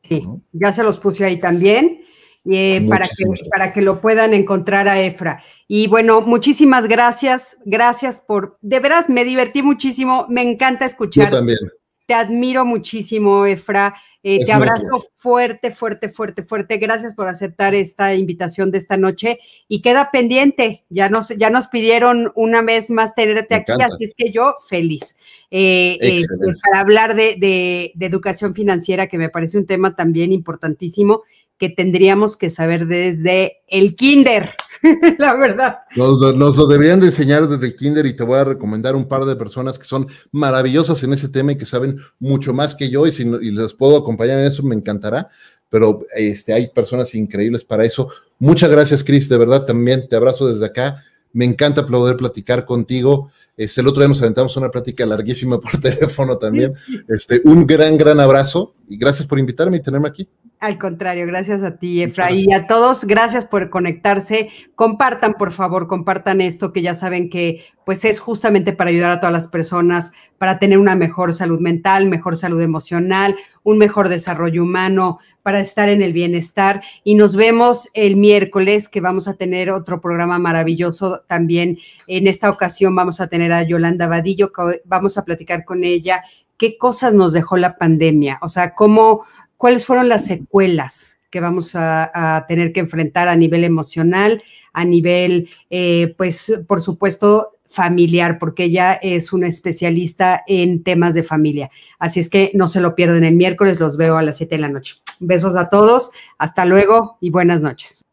Sí, ya se los puse ahí también. Eh, para, que, para que lo puedan encontrar a Efra. Y bueno, muchísimas gracias, gracias por, de veras me divertí muchísimo, me encanta escuchar. Yo también. Te admiro muchísimo, Efra. Eh, te abrazo fuerte, fuerte, fuerte, fuerte. Gracias por aceptar esta invitación de esta noche y queda pendiente. Ya nos, ya nos pidieron una vez más tenerte aquí, así es que yo feliz. Eh, eh, para hablar de, educación financiera, que me parece un tema también importantísimo que tendríamos que saber desde el kinder, la verdad. Nos, lo deberían de enseñar desde el kinder y te voy a recomendar un par de personas que son maravillosas en ese tema y que saben mucho más que yo y si les puedo acompañar en eso me encantará, pero este, hay personas increíbles para eso. Muchas gracias, Cris, de verdad también te abrazo desde acá. Me encanta poder platicar contigo. Este, el otro día nos aventamos una plática larguísima por teléfono también. Este, un gran, gran abrazo y gracias por invitarme y tenerme aquí. Al contrario, gracias a ti, Efra. Y a todos, gracias por conectarse. Compartan, por favor, compartan esto, que ya saben que pues es justamente para ayudar a todas las personas, para tener una mejor salud mental, mejor salud emocional, un mejor desarrollo humano, para estar en el bienestar. Y nos vemos el miércoles, que vamos a tener otro programa maravilloso también. En esta ocasión vamos a tener a Yolanda Vadillo, que vamos a platicar con ella qué cosas nos dejó la pandemia, o sea, cómo, cuáles fueron las secuelas que vamos a, tener que enfrentar a nivel emocional, a nivel, eh, pues, por supuesto, familiar, porque ella es una especialista en temas de familia. Así es que no se lo pierden el miércoles, los veo a las 7 de la noche. Besos a todos, hasta luego y buenas noches.